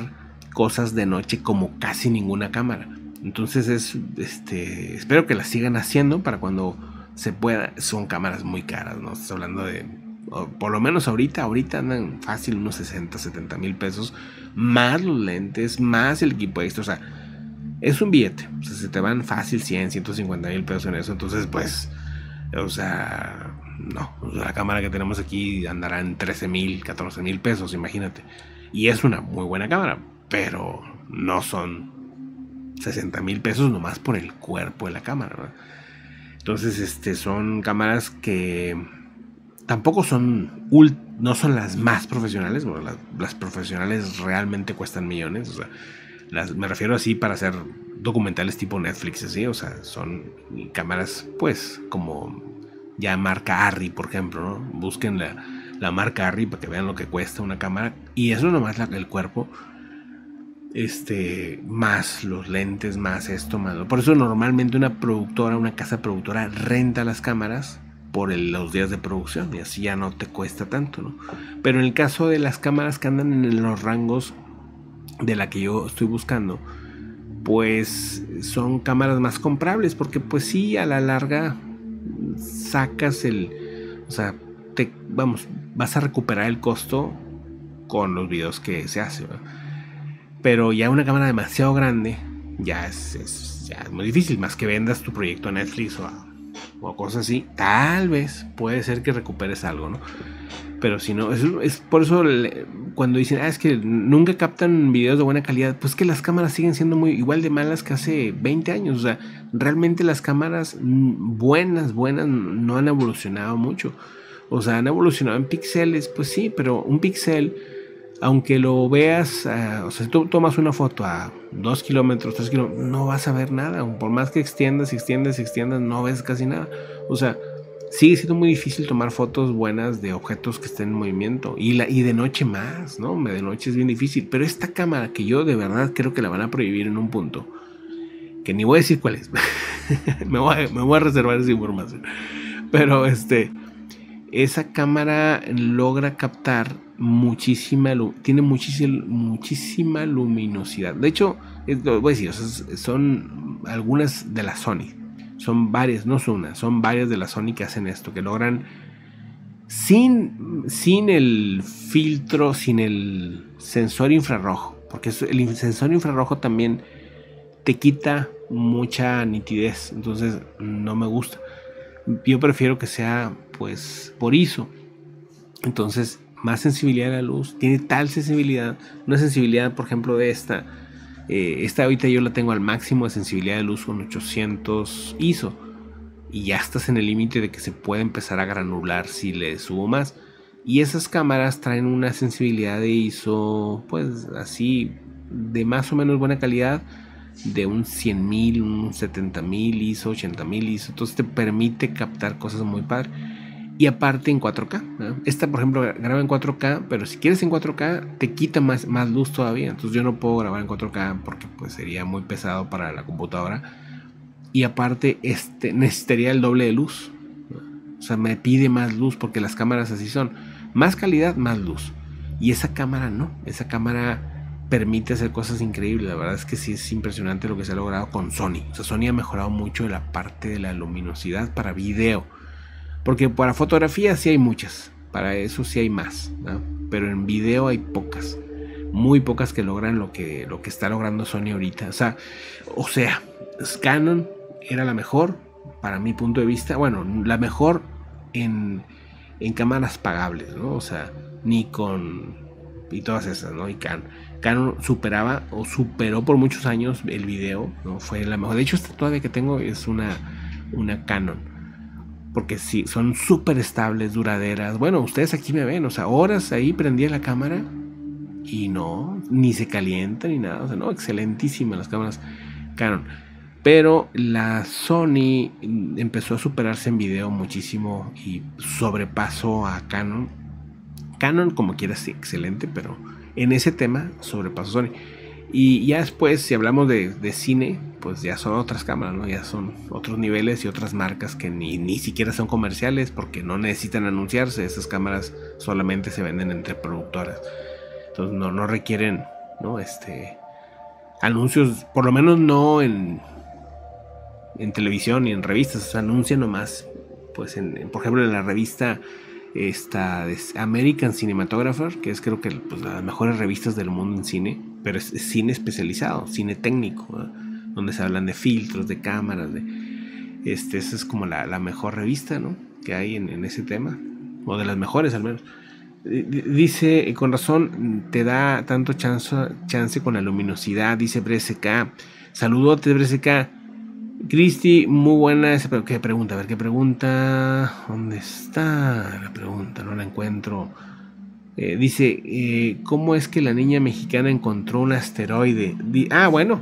cosas de noche como casi ninguna cámara. Entonces es, este, espero que la sigan haciendo para cuando se pueda. Son cámaras muy caras, ¿no? Estás hablando de por lo menos ahorita, ahorita andan fácil unos 60, 70 mil pesos, más los lentes, más el equipo extra, o sea, es un billete, o sea, se te van fácil 100, 150 mil pesos en eso, entonces pues, o sea, no, la cámara que tenemos aquí andará en 13 mil, 14 mil pesos, imagínate, y es una muy buena cámara, pero no son 60 mil pesos nomás por el cuerpo de la cámara, Entonces, este, son cámaras que tampoco son no son las más profesionales, las, profesionales realmente cuestan millones, o sea, me refiero así para hacer documentales tipo Netflix, así, o sea, son cámaras, pues, como ya marca Arri, por ejemplo, ¿no? Busquen la, marca Arri para que vean lo que cuesta una cámara, y eso nomás la, el cuerpo, este, más los lentes, más esto, más. Por eso normalmente una productora, una casa productora renta las cámaras por los días de producción y así ya no te cuesta tanto, ¿no? Pero en el caso de las cámaras que andan en los rangos de la que yo estoy buscando, pues son cámaras más comprables porque pues sí, a la larga sacas el, o sea, te, vamos, vas a recuperar el costo con los videos que se hace, pero ya una cámara demasiado grande ya es, ya es muy difícil, más que vendas tu proyecto a Netflix o a o cosas así, tal vez puede ser que recuperes algo, ¿no? Pero si no, es, por eso cuando dicen, ah, es que nunca captan videos de buena calidad, pues que las cámaras siguen siendo muy igual de malas que hace 20 años. O sea, realmente las cámaras buenas, buenas, no han evolucionado mucho. O sea, han evolucionado en píxeles, pues sí, pero un píxel aunque lo veas, uh, o sea, si tú tomas una foto a 2 kilómetros, 3 kilómetros, no vas a ver nada. Por más que extiendas, extiendas, extiendas, no ves casi nada. O sea, sigue siendo muy difícil tomar fotos buenas de objetos que estén en movimiento. Y, la, y de noche más, ¿no? De noche es bien difícil. Pero esta cámara que yo de verdad creo que la van a prohibir en un punto, que ni voy a decir cuál es. [LAUGHS] me, voy a, me voy a reservar esa información. Pero este, esa cámara logra captar muchísima, tiene muchísima, muchísima luminosidad. De hecho, voy a decir, son algunas de la Sony. Son varias, no son una, son varias de la Sony que hacen esto, que logran sin, sin el filtro, sin el sensor infrarrojo, porque el sensor infrarrojo también te quita mucha nitidez, entonces no me gusta. Yo prefiero que sea pues por ISO. Entonces más sensibilidad a la luz, tiene tal sensibilidad, una sensibilidad por ejemplo de esta, eh, esta ahorita yo la tengo al máximo de sensibilidad de luz con 800 ISO y ya estás en el límite de que se puede empezar a granular si le subo más. Y esas cámaras traen una sensibilidad de ISO, pues así, de más o menos buena calidad, de un 100.000, un 70.000 ISO, 80.000 ISO. Entonces te permite captar cosas muy padres y aparte en 4K. Esta, por ejemplo, graba en 4K, pero si quieres en 4K, te quita más, más luz todavía. Entonces yo no puedo grabar en 4K porque pues sería muy pesado para la computadora. Y aparte, este, necesitaría el doble de luz. O sea, me pide más luz porque las cámaras así son. Más calidad, más luz. Y esa cámara no. Esa cámara permite hacer cosas increíbles. La verdad es que sí es impresionante lo que se ha logrado con Sony. O sea, Sony ha mejorado mucho la parte de la luminosidad para video porque para fotografía sí hay muchas, para eso sí hay más, pero en video hay pocas, muy pocas que logran lo que, lo que está logrando Sony ahorita. O sea, o sea, Canon era la mejor, para mi punto de vista, bueno, la mejor en, en cámaras pagables, ¿no? O sea, Nikon y todas esas, ¿no? Y Canon. Canon superaba o superó por muchos años el video, ¿no? Fue la mejor. De hecho, esta todavía que tengo es una, una Canon porque sí, son súper estables, duraderas. Bueno, ustedes aquí me ven, o sea, horas ahí prendía la cámara y no, ni se calienta ni nada. O sea, no, excelentísimas las cámaras Canon. Pero la Sony empezó a superarse en video muchísimo y sobrepasó a Canon. Canon, como quieras, sí, excelente, pero en ese tema sobrepasó Sony. Y ya después, si hablamos de, cine, pues ya son otras cámaras, ¿no? Ya son otros niveles y otras marcas que ni, ni siquiera son comerciales porque no necesitan anunciarse. Esas cámaras solamente se venden entre productoras. Entonces no, no requieren, ¿no? Este. Anuncios, por lo menos no en, en televisión ni en revistas. Se anuncian nomás, pues, en, por ejemplo, en la revista esta American Cinematographer, que es creo que pues, las mejores revistas del mundo en cine, pero es, cine especializado, cine técnico, donde se hablan de filtros, de cámaras, de este, esa es como la, mejor revista ¿no? que hay en, ese tema, o de las mejores al menos. Dice, con razón, te da tanto chance, chance con la luminosidad, dice Breseca. Saludote, Breseca. Cristi, muy buena esa ¿Qué pregunta? A ver, ¿qué pregunta? ¿Dónde está la pregunta? No la encuentro. Eh, dice, eh, ¿cómo es que la niña mexicana encontró un asteroide? ah, bueno,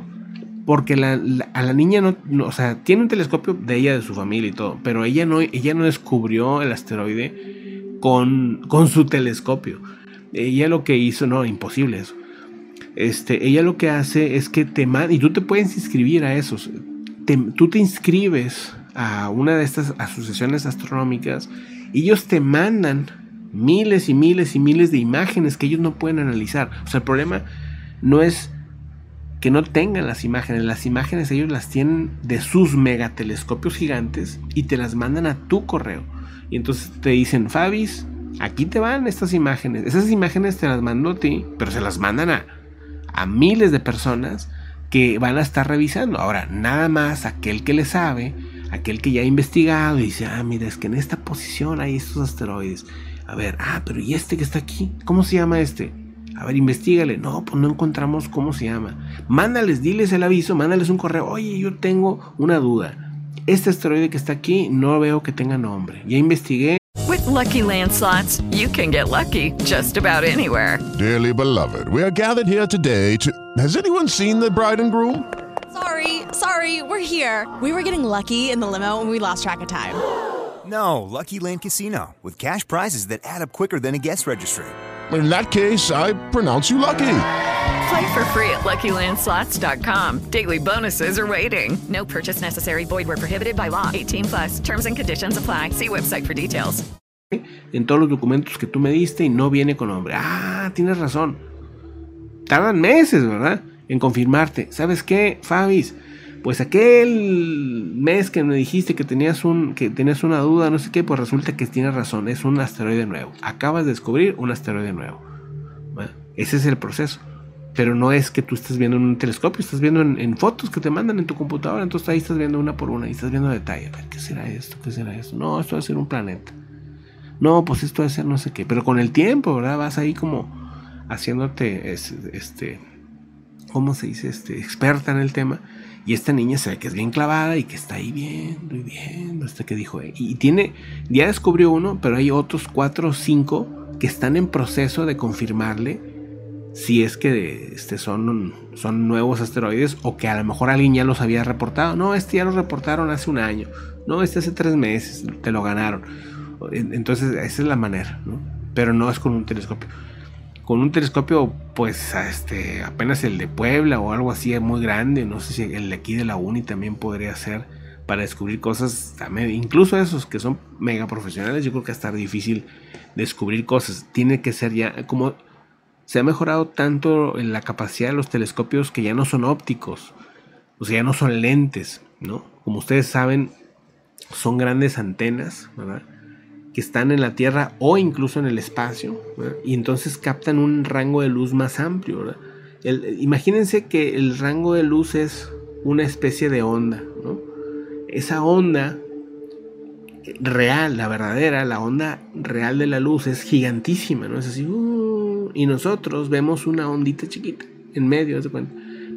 porque la, a la niña no, o sea, tiene un telescopio de ella, de su familia y todo, pero ella no, ella no descubrió el asteroide con, con su telescopio. Ella lo que hizo, no, imposible eso. Este, ella lo que hace es que te manda, y tú te puedes inscribir a esos tú te inscribes a una de estas asociaciones astronómicas y ellos te mandan miles y miles y miles de imágenes que ellos no pueden analizar. O sea, el problema no es que no tengan las imágenes, las imágenes ellos las tienen de sus megatelescopios gigantes y te las mandan a tu correo. Y entonces te dicen, Fabis, aquí te van estas imágenes. Esas imágenes te las mando a ti, pero se las mandan a, a miles de personas que van a estar revisando. Ahora, nada más aquel que le sabe, aquel que ya ha investigado y dice, ah, mira, es que en esta posición hay estos asteroides. A ver, ah, pero ¿y este que está aquí? ¿Cómo se llama este? A ver, investigale. No, pues no encontramos cómo se llama. Mándales, diles el aviso, mándales un correo. Oye, yo tengo una duda. Este asteroide que está aquí no veo que tenga nombre. Ya investigué. With lucky landslots, you can get lucky just about anywhere. Dearly beloved, we are gathered here today to. Has anyone seen the bride and groom? Sorry, sorry, we're here. We were getting lucky in the limo and we lost track of time. No, Lucky Land Casino, with cash prizes that add up quicker than a guest registry. In that case, I pronounce you lucky. Play for free at LuckyLandSlots.com. Daily bonuses are waiting. No purchase necessary. Void where prohibited by law. 18 plus. Terms and conditions apply. See website for details. En todos los documentos que tú me diste y no viene con nombre. Ah, tienes razón. Tardan meses, ¿verdad? En confirmarte. ¿Sabes qué, Fabis? Pues aquel mes que me dijiste que tenías, un, que tenías una duda, no sé qué, pues resulta que tienes razón, es un asteroide nuevo. Acabas de descubrir un asteroide nuevo. ese es el proceso. Pero no es que tú estés viendo en un telescopio, estás viendo en, fotos que te mandan en tu computadora, entonces ahí estás viendo una por una y estás viendo detalle. ¿qué será esto? ¿Qué será esto? No, esto va a ser un planeta. No, pues esto va a ser no sé qué. Pero con el tiempo, ¿verdad? Vas ahí como haciéndote, este, ¿cómo se dice? Este, experta en el tema. Y esta niña se ve que es bien clavada y que está ahí viendo y viendo hasta que dijo, y tiene, ya descubrió uno, pero hay otros cuatro o cinco que están en proceso de confirmarle si es que este son, son nuevos asteroides o que a lo mejor alguien ya los había reportado. No, este ya lo reportaron hace un año. No, este hace tres meses, te lo ganaron. Entonces, esa es la manera. Pero no es con un telescopio con un telescopio, pues este, apenas el de Puebla o algo así muy grande, no sé si el de aquí de la Uni también podría ser para descubrir cosas, incluso esos que son mega profesionales, yo creo que estar difícil descubrir cosas. Tiene que ser ya, como se ha mejorado tanto en la capacidad de los telescopios que ya no son ópticos, o sea, ya no son lentes, ¿no? Como ustedes saben, son grandes antenas, ¿verdad? Que están en la Tierra o incluso en el espacio, y entonces captan un rango de luz más amplio. imagínense que el rango de luz es una especie de onda. Esa onda real, la verdadera, la onda real de la luz es gigantísima, ¿no? Es así, uh, y nosotros vemos una ondita chiquita en medio,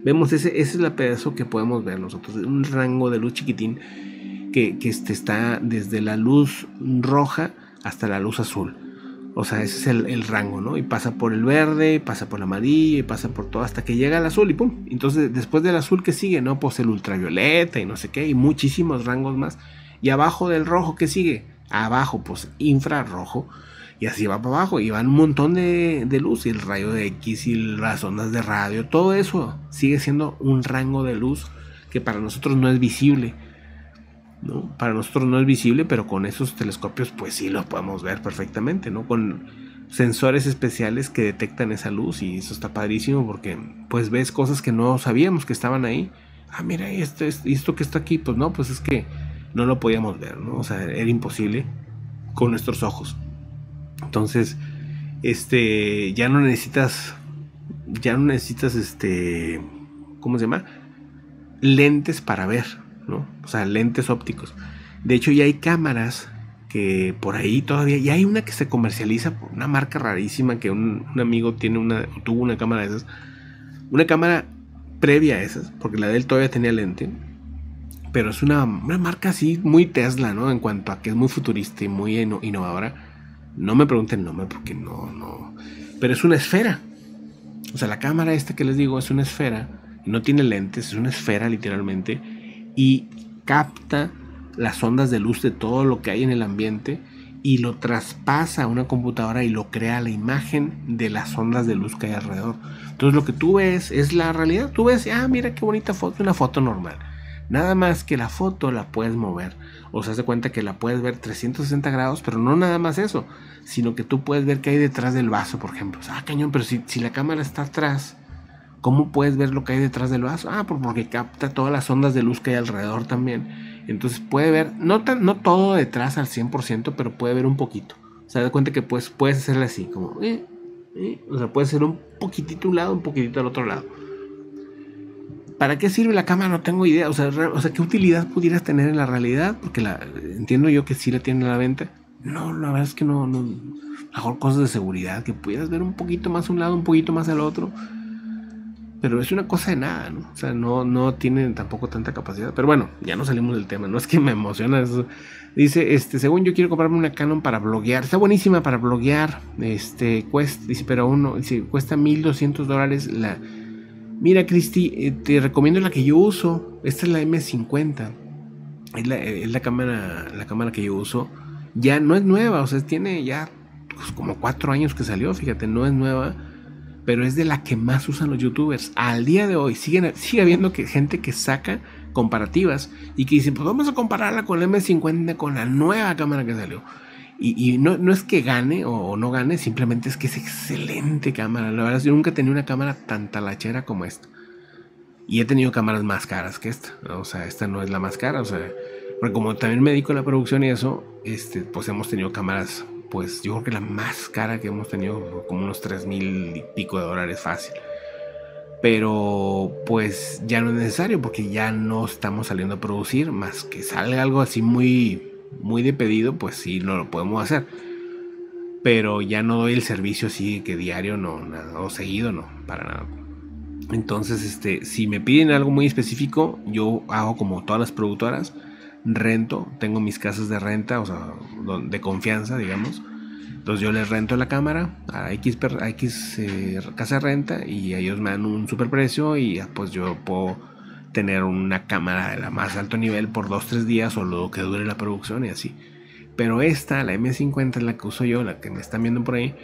Vemos ese, ese es el pedazo que podemos ver nosotros, un rango de luz chiquitín que, este está desde la luz roja hasta la luz azul. O sea, ese es el, rango, ¿no? Y pasa por el verde, pasa por el amarillo, y pasa por todo hasta que llega al azul y pum. Entonces, después del azul que sigue, ¿no? Pues el ultravioleta y no sé qué, y muchísimos rangos más. Y abajo del rojo, ¿qué sigue? Abajo, pues infrarrojo. Y así va para abajo. Y van un montón de, de luz. Y el rayo de X y las ondas de radio. Todo eso sigue siendo un rango de luz que para nosotros no es visible. Para nosotros no es visible, pero con esos telescopios pues sí lo podemos ver perfectamente, ¿no? Con sensores especiales que detectan esa luz y eso está padrísimo porque pues ves cosas que no sabíamos que estaban ahí. Ah, mira, esto, esto que está aquí, pues no, pues es que no lo podíamos ver, ¿no? O sea, era imposible con nuestros ojos. Entonces, este, ya no necesitas, ya no necesitas, este, ¿cómo se llama? Lentes para ver, ¿no? O sea, lentes ópticos. De hecho, ya hay cámaras que por ahí todavía, y hay una que se comercializa por una marca rarísima que un, un amigo tiene una, tuvo una cámara de esas. Una cámara previa a esas, porque la de él todavía tenía lente. Pero es una, una marca así muy Tesla, ¿no? En cuanto a que es muy futurista y muy innovadora. No me pregunten el nombre porque no, no. Pero es una esfera. O sea, la cámara esta que les digo es una esfera. No tiene lentes, es una esfera literalmente. Y capta las ondas de luz de todo lo que hay en el ambiente y lo traspasa a una computadora y lo crea la imagen de las ondas de luz que hay alrededor. Entonces lo que tú ves es la realidad. Tú ves, ah, mira qué bonita foto, una foto normal. Nada más que la foto la puedes mover. O sea, se cuenta que la puedes ver 360 grados, pero no nada más eso, sino que tú puedes ver qué hay detrás del vaso, por ejemplo. ah, cañón, pero si, si la cámara está atrás, ¿cómo puedes ver lo que hay detrás del vaso? Ah, porque capta todas las ondas de luz que hay alrededor también. Entonces puede ver, no, no todo detrás al 100%, pero puede ver un poquito. Se da cuenta que puedes, puedes hacerle así, como... Eh, eh, o sea, puede ser un poquitito un lado, un poquitito al otro lado. ¿Para qué sirve la cámara? No tengo idea. O sea, o sea, ¿qué utilidad pudieras tener en la realidad? Porque entiendo yo que sí la tienen a la venta. No, la verdad es que no, no. Mejor cosas de seguridad, que pudieras ver un poquito más un lado, un poquito más al otro. Pero es una cosa de nada, ¿no? O sea, no, no tienen tampoco tanta capacidad. Pero bueno, ya no salimos del tema. No es que me emociona eso. Dice, este, según yo quiero comprarme una Canon para bloguear. Está buenísima para bloguear. Este, cuesta, dice, pero uno, dice, cuesta 1200 dólares la Mira, Cristi, eh, te recomiendo la que yo uso. Esta es la M50. Es la, cámara, la cámara que yo uso. Ya no es nueva, o sea, tiene ya pues, como cuatro años que salió, fíjate, no es nueva. Pero es de la que más usan los youtubers. Al día de hoy siguen, sigue habiendo que, gente que saca comparativas y que dice, pues vamos a compararla con la M50 con la nueva cámara que salió. Y, no, no, es que gane o, no gane, simplemente es que es excelente cámara. La verdad, yo nunca he tenido una cámara tan talachera como esta. Y he tenido cámaras más caras que esta. O sea, esta no es la más cara. O sea, porque como también me dedico a la producción y eso, este, pues hemos tenido cámaras, pues yo creo que la más cara que hemos tenido, como unos 3 mil y pico de dólares fácil. Pero pues ya no es necesario porque ya no estamos saliendo a producir, más que salga algo así muy muy de pedido, pues sí, no lo podemos hacer. Pero ya no doy el servicio así que diario, no, nada, o seguido, no, para nada. Entonces, este, si me piden algo muy específico, yo hago como todas las productoras, rento, tengo mis casas de renta, o sea, de confianza, digamos. Entonces yo les rento la cámara a X, eh, casa de renta y ellos me dan un super precio y pues yo puedo tener una cámara de la más alto nivel por 2-3 días o lo que dure la producción y así. Pero esta, la M50 es la que uso yo, la que me están viendo por ahí,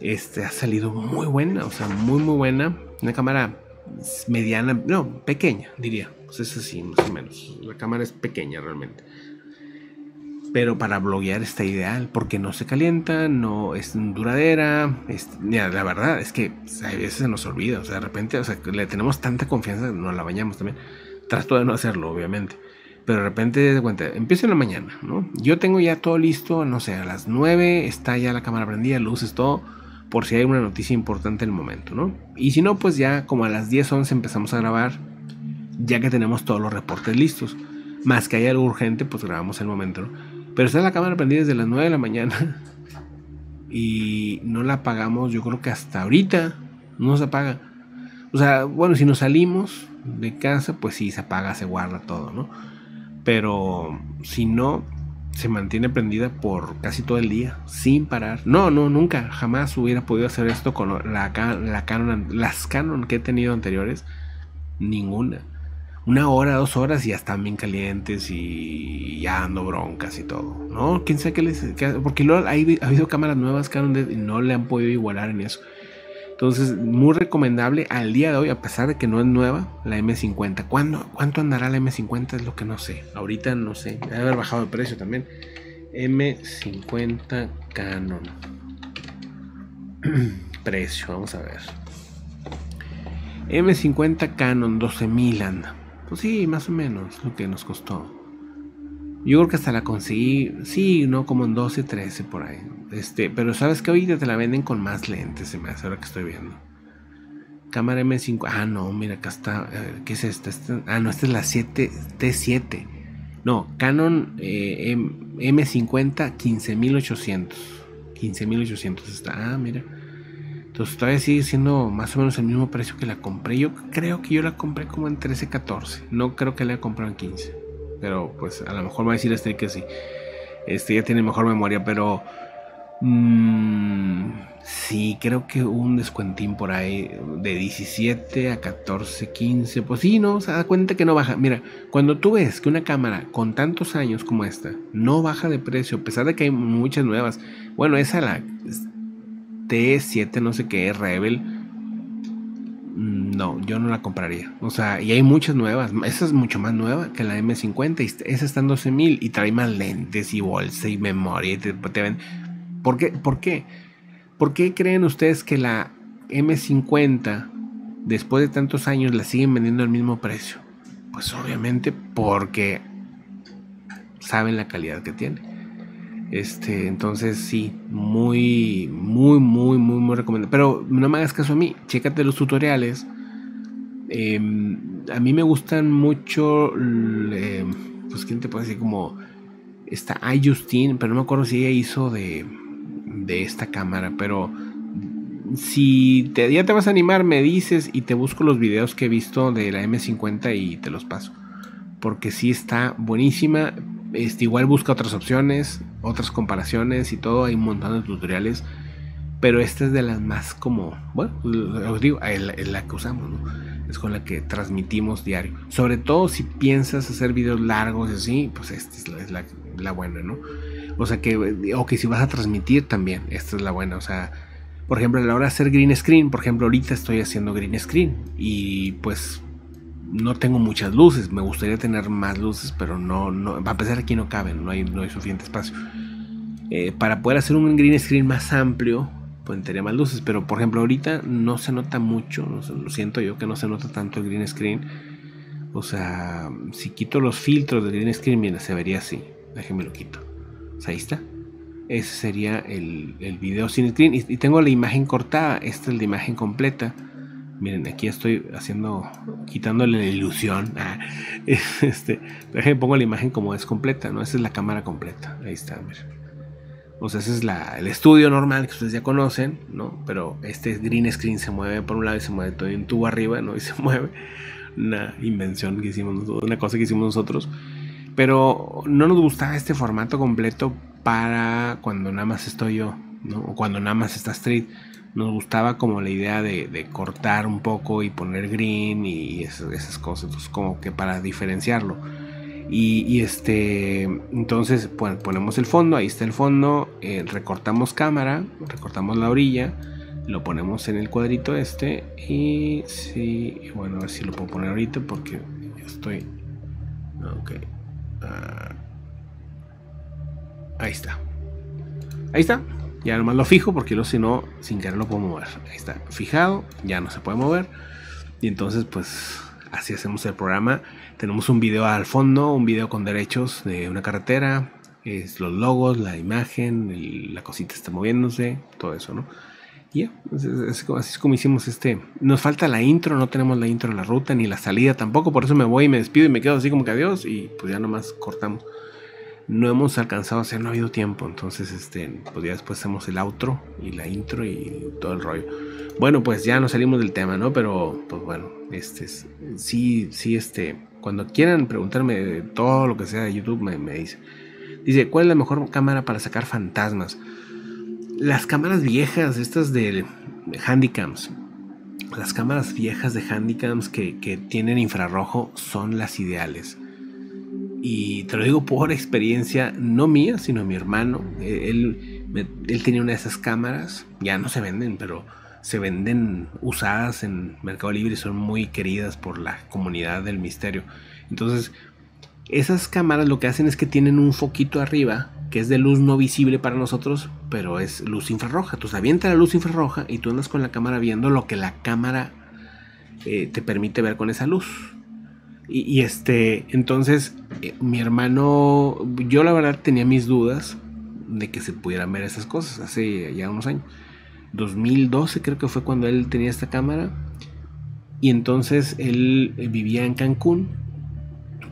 este ha salido muy buena, o sea, muy muy buena. Una cámara mediana, no, pequeña, diría. Pues es así, más o menos. La cámara es pequeña realmente. Pero para bloguear está ideal porque no se calienta, no es duradera. la verdad es que a veces se nos olvida. O sea, de repente, o sea, le tenemos tanta confianza, no la bañamos también. Trato de no hacerlo, obviamente. Pero de repente, de cuenta, empiezo en la mañana, ¿no? Yo tengo ya todo listo, no sé, a las 9 está ya la cámara prendida, luces, todo, por si hay una noticia importante en el momento, ¿no? Y si no, pues ya como a las 10, 11 empezamos a grabar, ya que tenemos todos los reportes listos. Más que haya algo urgente, pues grabamos el momento, ¿no? Pero está la cámara prendida desde las 9 de la mañana. [LAUGHS] Y no la apagamos, yo creo que hasta ahorita no se apaga. O sea, bueno, si nos salimos de casa, pues sí, se apaga, se guarda todo, ¿no? Pero si no, se mantiene prendida por casi todo el día, sin parar. No, no, nunca, jamás hubiera podido hacer esto con la, la Canon, las Canon que he tenido anteriores. Ninguna una hora, dos horas y ya están bien calientes y ya ando broncas y todo, ¿no? ¿Quién sabe qué les... porque luego ha habido cámaras nuevas que no le han podido igualar en eso. Entonces, muy recomendable al día de hoy, a pesar de que no es nueva, la M50. ¿Cuándo, ¿Cuánto andará la M50? Es lo que no sé. Ahorita no sé. Debe haber bajado de precio también. M50 Canon. [CLEARS THROAT] precio, vamos a ver. M50 Canon 12.000 anda. Pues sí, más o menos lo que nos costó. Yo creo que hasta la conseguí, sí, no, como en 12, 13 por ahí. Este, pero sabes que ahorita te la venden con más lentes, se me hace ahora que estoy viendo. Cámara M5, ah, no, mira, acá está, ¿qué es esta? Esta- Ah, no, esta es la 7 T7. No, Canon eh, M- M50 15800. 15800 está, ah, mira. Entonces todavía sigue siendo más o menos el mismo precio que la compré. Yo creo que yo la compré como en 13, 14. No creo que la haya comprado en 15. Pero pues a lo mejor va a decir este que sí. Este ya tiene mejor memoria, pero... mm, sí, creo que un descuentín por ahí de 17 a 14, 15. Pues sí, no, se da cuenta que no baja. Mira, cuando tú ves que una cámara con tantos años como esta no baja de precio, a pesar de que hay muchas nuevas. Bueno, esa la T7, no sé qué, Rebel. No, yo no la compraría. O sea, y hay muchas nuevas. Esa es mucho más nueva que la M50. Y esa está en 12 mil y trae más lentes y bolsa y memoria. Y te, te ven. ¿Por qué? ¿Por qué? ¿Por qué creen ustedes que la M50, después de tantos años, la siguen vendiendo al mismo precio? Pues obviamente porque saben la calidad que tiene. Este, entonces sí, muy, muy, muy, muy, muy recomendable. Pero no me hagas caso a mí, chécate los tutoriales. Eh, a mí me gustan mucho, eh, pues quién te puede decir como esta iJustine, pero no me acuerdo si ella hizo de, de esta cámara, pero si te, ya te vas a animar, me dices y te busco los videos que he visto de la M50 y te los paso. Porque sí está buenísima. Este, igual busca otras opciones, otras comparaciones y todo. Hay un montón de tutoriales. Pero esta es de las más como, bueno, os digo, la, la que usamos, ¿no? Con la que transmitimos diario. Sobre todo si piensas hacer videos largos y así, pues esta es la, es la, la buena, ¿no? O sea que, o que si vas a transmitir también, esta es la buena. O sea, por ejemplo, a la hora de hacer green screen, por ejemplo, ahorita estoy haciendo green screen y pues no tengo muchas luces. Me gustaría tener más luces, pero no, no a pesar aquí no caben, no hay, no hay suficiente espacio. Eh, para poder hacer un green screen más amplio, pues tendría más luces. Pero por ejemplo, ahorita no se nota mucho, lo siento yo que no se nota tanto el green screen. O sea, si quito los filtros del green screen, mira, se vería así. Déjenme lo quito. O sea, ahí está. Ese sería el, el video sin screen. Y, y, tengo la imagen cortada. Esta es la imagen completa. Miren, aquí estoy haciendo, quitándole la ilusión. Ah, [LAUGHS] este, déjenme pongo la imagen como es completa, ¿no? Esa es la cámara completa. Ahí está, miren. Sea, ese es el estudio normal que ustedes ya conocen, ¿no? Pero este green screen se mueve por un lado y se mueve todo un tubo arriba, ¿no? Y se [LAUGHS] mueve. Una invención que hicimos nosotros, una cosa que hicimos nosotros. Pero no nos gustaba este formato completo para cuando nada más estoy yo, ¿no? O cuando nada más está Street. Nos gustaba como la idea de, cortar un poco y poner green y esas, cosas. Entonces, como que para diferenciarlo. Y, este, entonces, ponemos el fondo, ahí está el fondo, eh, recortamos cámara, recortamos la orilla, lo ponemos en el cuadrito este y sí, bueno, a ver si lo puedo poner ahorita porque estoy, uh, ahí está, ahí está, ya nomás lo fijo porque lo si no, sin querer lo puedo mover, ahí está, fijado, ya no se puede mover y entonces pues así hacemos el programa. Tenemos un video al fondo, un video con derechos de una carretera, es los logos, la imagen, la cosita está moviéndose, todo eso, ¿no? Y es, es, así es como hicimos este. Nos falta la intro, no tenemos la intro en la ruta ni la salida tampoco, por eso me voy y me despido y me quedo así como que adiós y pues ya nomás cortamos. No hemos alcanzado a hacer, no ha habido tiempo, entonces este, pues ya después hacemos el outro y la intro y todo el rollo. Bueno, pues ya nos salimos del tema, ¿no? Pero, pues bueno, este, sí, sí, este, cuando quieran preguntarme todo lo que sea de YouTube, me, me dice. Dice, ¿cuál es la mejor cámara para sacar fantasmas? Las cámaras viejas, estas de, Handycams, las cámaras viejas de Handycams que, que tienen infrarrojo son las ideales. Y te lo digo por experiencia, no mía, sino mi hermano. Él, él tenía una de esas cámaras, ya no se venden, pero se venden usadas en Mercado Libre y son muy queridas por la comunidad del misterio. Entonces, esas cámaras lo que hacen es que tienen un foquito arriba que es de luz no visible para nosotros, pero es luz infrarroja. Entonces avienta la luz infrarroja y tú andas con la cámara viendo lo que la cámara eh, te permite ver con esa luz. Y, este, entonces, eh, mi hermano, yo la verdad tenía mis dudas de que se pudieran ver esas cosas hace ya unos años. 2012 creo que fue cuando él tenía esta cámara. Y entonces él eh, vivía en Cancún.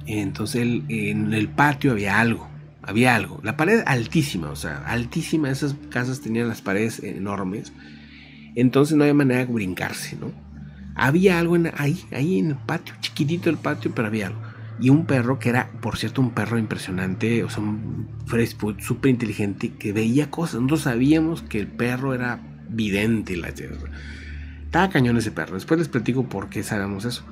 Entonces él, en el patio había algo. Había algo. La pared altísima, o sea, altísima. Esas casas tenían las paredes enormes. Entonces no había manera de brincarse, ¿no? Había algo ahí, ahí en el patio, chiquitito el patio, pero había algo. Y un perro que era, por cierto, un perro impresionante, o sea, un súper inteligente, que veía cosas. Nosotros sabíamos que el perro era vidente. La, estaba cañón ese perro. Después les platico por qué sabemos eso.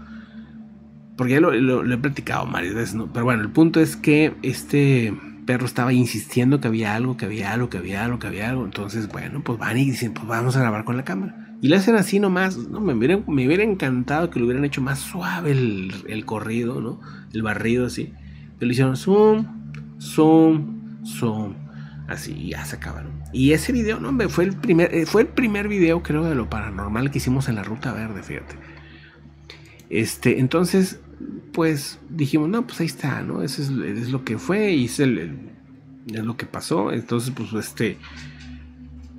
Porque ya lo, he platicado varias veces. Pero bueno, el punto es que este perro estaba insistiendo que había algo, que había algo, que había algo, que había algo. Entonces, bueno, pues van y dicen, pues vamos a grabar con la cámara. Y le hacen así nomás, ¿no? Me hubiera, encantado que lo hubieran hecho más suave el, el corrido, ¿no? El barrido así. Pero le hicieron zoom, zoom, zoom. Así, ya se acabaron. Y ese video, no, fue el primer, eh, fue el primer video, creo, de lo paranormal que hicimos en la ruta verde, fíjate. Este, entonces, pues dijimos, no, pues ahí está, ¿no? Eso es, es lo que fue y es, el, el, es lo que pasó. Entonces, pues, este,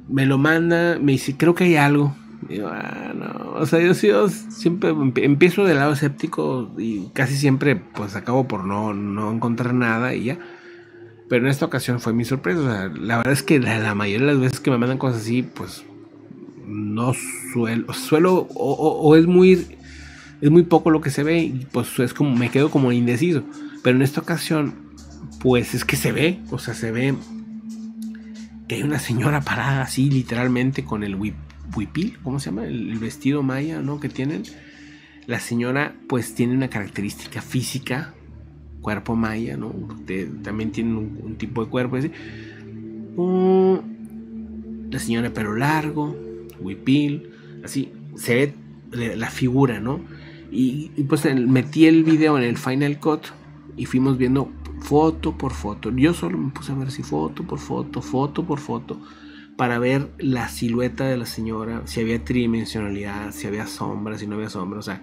me lo manda, me dice, creo que hay algo. Y yo, ah, no. O sea, yo, yo siempre empiezo del lado escéptico y casi siempre, pues, acabo por no, no encontrar nada y ya. Pero en esta ocasión fue mi sorpresa. O sea, la verdad es que la, la, mayoría de las veces que me mandan cosas así, pues no suelo, suelo o, o, o, es muy es muy poco lo que se ve y pues es como me quedo como indeciso. Pero en esta ocasión, pues es que se ve, o sea, se ve que hay una señora parada así literalmente con el huipil, ¿cómo se llama? El, el vestido maya, ¿no? Que tienen. La señora pues tiene una característica física cuerpo maya, ¿no? De, también tienen un, tipo de cuerpo así. Uh, la señora de pelo largo, huipil, así, se ve la figura, ¿no? Y, y, pues metí el video en el Final Cut y fuimos viendo foto por foto. Yo solo me puse a ver si foto por foto, foto por foto, para ver la silueta de la señora, si había tridimensionalidad, si había sombra, si no había sombra. O sea,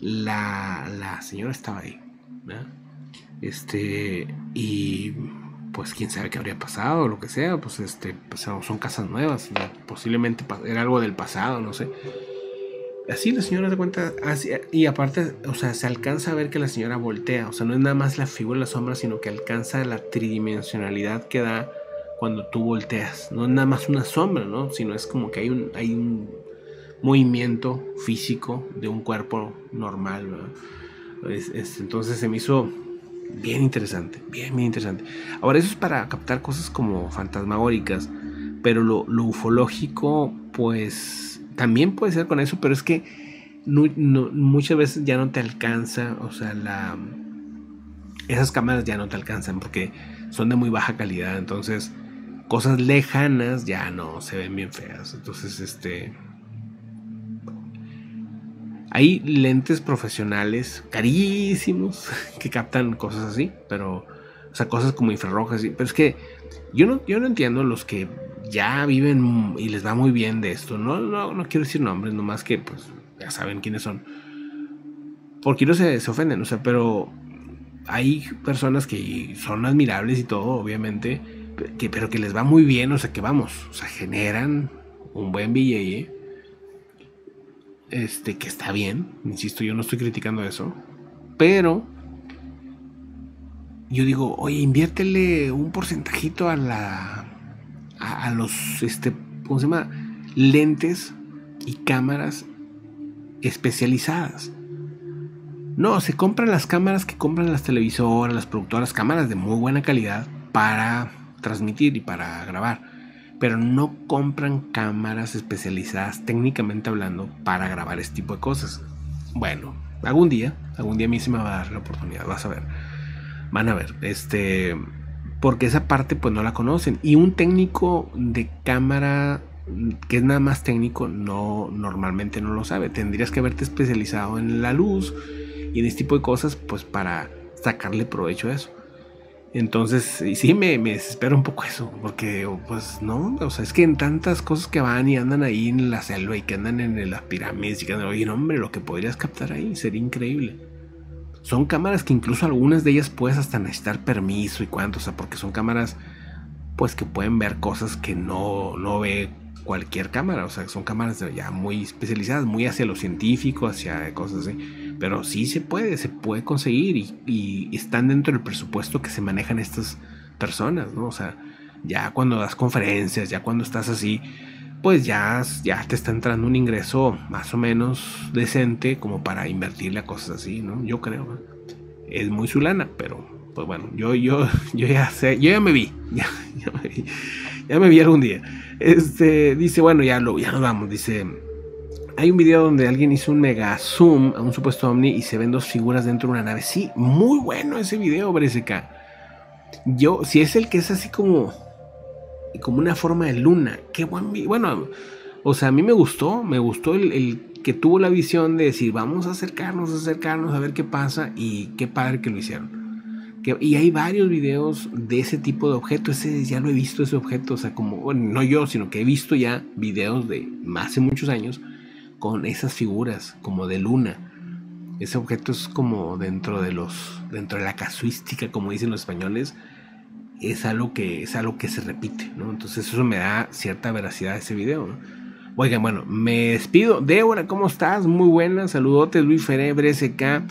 la, la señora estaba ahí. ¿verdad? Este, y pues quién sabe qué habría pasado o lo que sea, pues este, pues son casas nuevas, ¿no? posiblemente era algo del pasado, no sé. Así la señora se cuenta, y aparte, o sea, se alcanza a ver que la señora voltea, o sea, no es nada más la figura de la sombra, sino que alcanza la tridimensionalidad que da cuando tú volteas. No es nada más una sombra, ¿no? Sino es como que hay un, hay un movimiento físico de un cuerpo normal, es, entonces se me hizo bien interesante, bien, bien interesante. Ahora, eso es para captar cosas como fantasmagóricas, pero lo, ufológico, pues también puede ser con eso, pero es que muchas veces ya no te alcanza, o sea, la, esas cámaras ya no te alcanzan porque son de muy baja calidad, entonces cosas lejanas ya no se ven bien feas, entonces este... Hay lentes profesionales carísimos [LAUGHS] que captan cosas así, pero, o sea, cosas como infrarrojas, pero es que yo no, yo no entiendo los que ya viven y les va muy bien de esto. No, no, no quiero decir nombres, nomás que pues ya saben quiénes son. Porque no se, se ofenden, o sea, pero hay personas que son admirables y todo, obviamente, que, pero que les va muy bien, o sea, que vamos, o sea, generan un buen billete. Este, que está bien, insisto, yo no estoy criticando eso, pero yo digo, oye, inviértele un porcentajito a la a, a los, este, ¿cómo se llama? Lentes y cámaras especializadas. No, se compran las cámaras que compran las televisoras, las productoras, cámaras de muy buena calidad para transmitir y para grabar. Pero no compran cámaras especializadas, técnicamente hablando, para grabar este tipo de cosas. Bueno, algún día, algún día a mí se me va a dar la oportunidad, vas a ver. Van a ver, este porque esa parte pues no la conocen. Y un técnico de cámara que es nada más técnico no normalmente no lo sabe. Tendrías que haberte especializado en la luz y en este tipo de cosas pues para sacarle provecho a eso. Entonces, y sí me, me desespera un poco eso, porque pues no, o sea, es que en tantas cosas que van y andan ahí en la selva y que andan en las pirámides y que andan, oye, no, hombre, lo que podrías captar ahí sería increíble. son cámaras que incluso algunas de ellas puedes hasta necesitar permiso y cuánto, o sea, porque son cámaras pues que pueden ver cosas que no, no ve cualquier cámara, o sea, son cámaras ya muy especializadas, muy hacia lo científico, hacia cosas así, pero sí se puede, se puede conseguir y, están dentro del presupuesto que se manejan estas personas, ¿no? O sea, ya cuando das conferencias, ya cuando estás así, pues ya, ya te está entrando un ingreso más o menos decente como para invertirle a cosas así, ¿no? Yo creo. Es muy su lana, pero pues bueno, yo, yo, [LAUGHS] yo ya sé, yo ya me vi, [LAUGHS] ya, me vi, ya me algún día. Este, dice, bueno, ya, lo, ya nos vamos, dice, hay un video donde alguien hizo un mega zoom a un supuesto ovni y se ven dos figuras dentro de una nave. Sí, muy bueno ese video, BRSK. Yo, si es el que es así como como una forma de luna. Qué buen Bueno, o sea, a mí me gustó, me gustó el, que tuvo la visión de decir, vamos a acercarnos, acercarnos, a ver qué pasa y qué padre que lo hicieron. Y hay varios videos de ese tipo de objeto, ese ya lo he visto ese objeto, o sea, como, no yo, sino que he visto ya videos de hace muchos años con esas figuras como de luna. Ese objeto es como dentro de los, dentro de la casuística, como dicen los españoles, es algo que es algo que se repite, ¿no? Entonces eso me da cierta veracidad a ese video. Oigan, bueno, me despido. Débora, ¿cómo estás? Muy buena. Saludotes, Luis Ferebre, SK,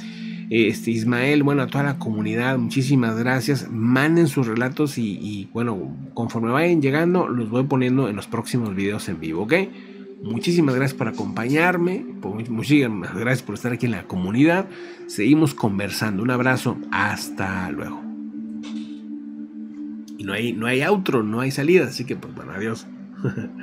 este, Ismael, bueno, a toda la comunidad, muchísimas gracias. Manden sus relatos y, y, bueno, conforme vayan llegando, los voy poniendo en los próximos videos en vivo, ¿ok? Muchísimas gracias por acompañarme, muchísimas gracias por estar aquí en la comunidad. Seguimos conversando. Un abrazo, hasta luego. Y no hay, no hay outro, no hay salida, así que pues bueno, adiós. [LAUGHS]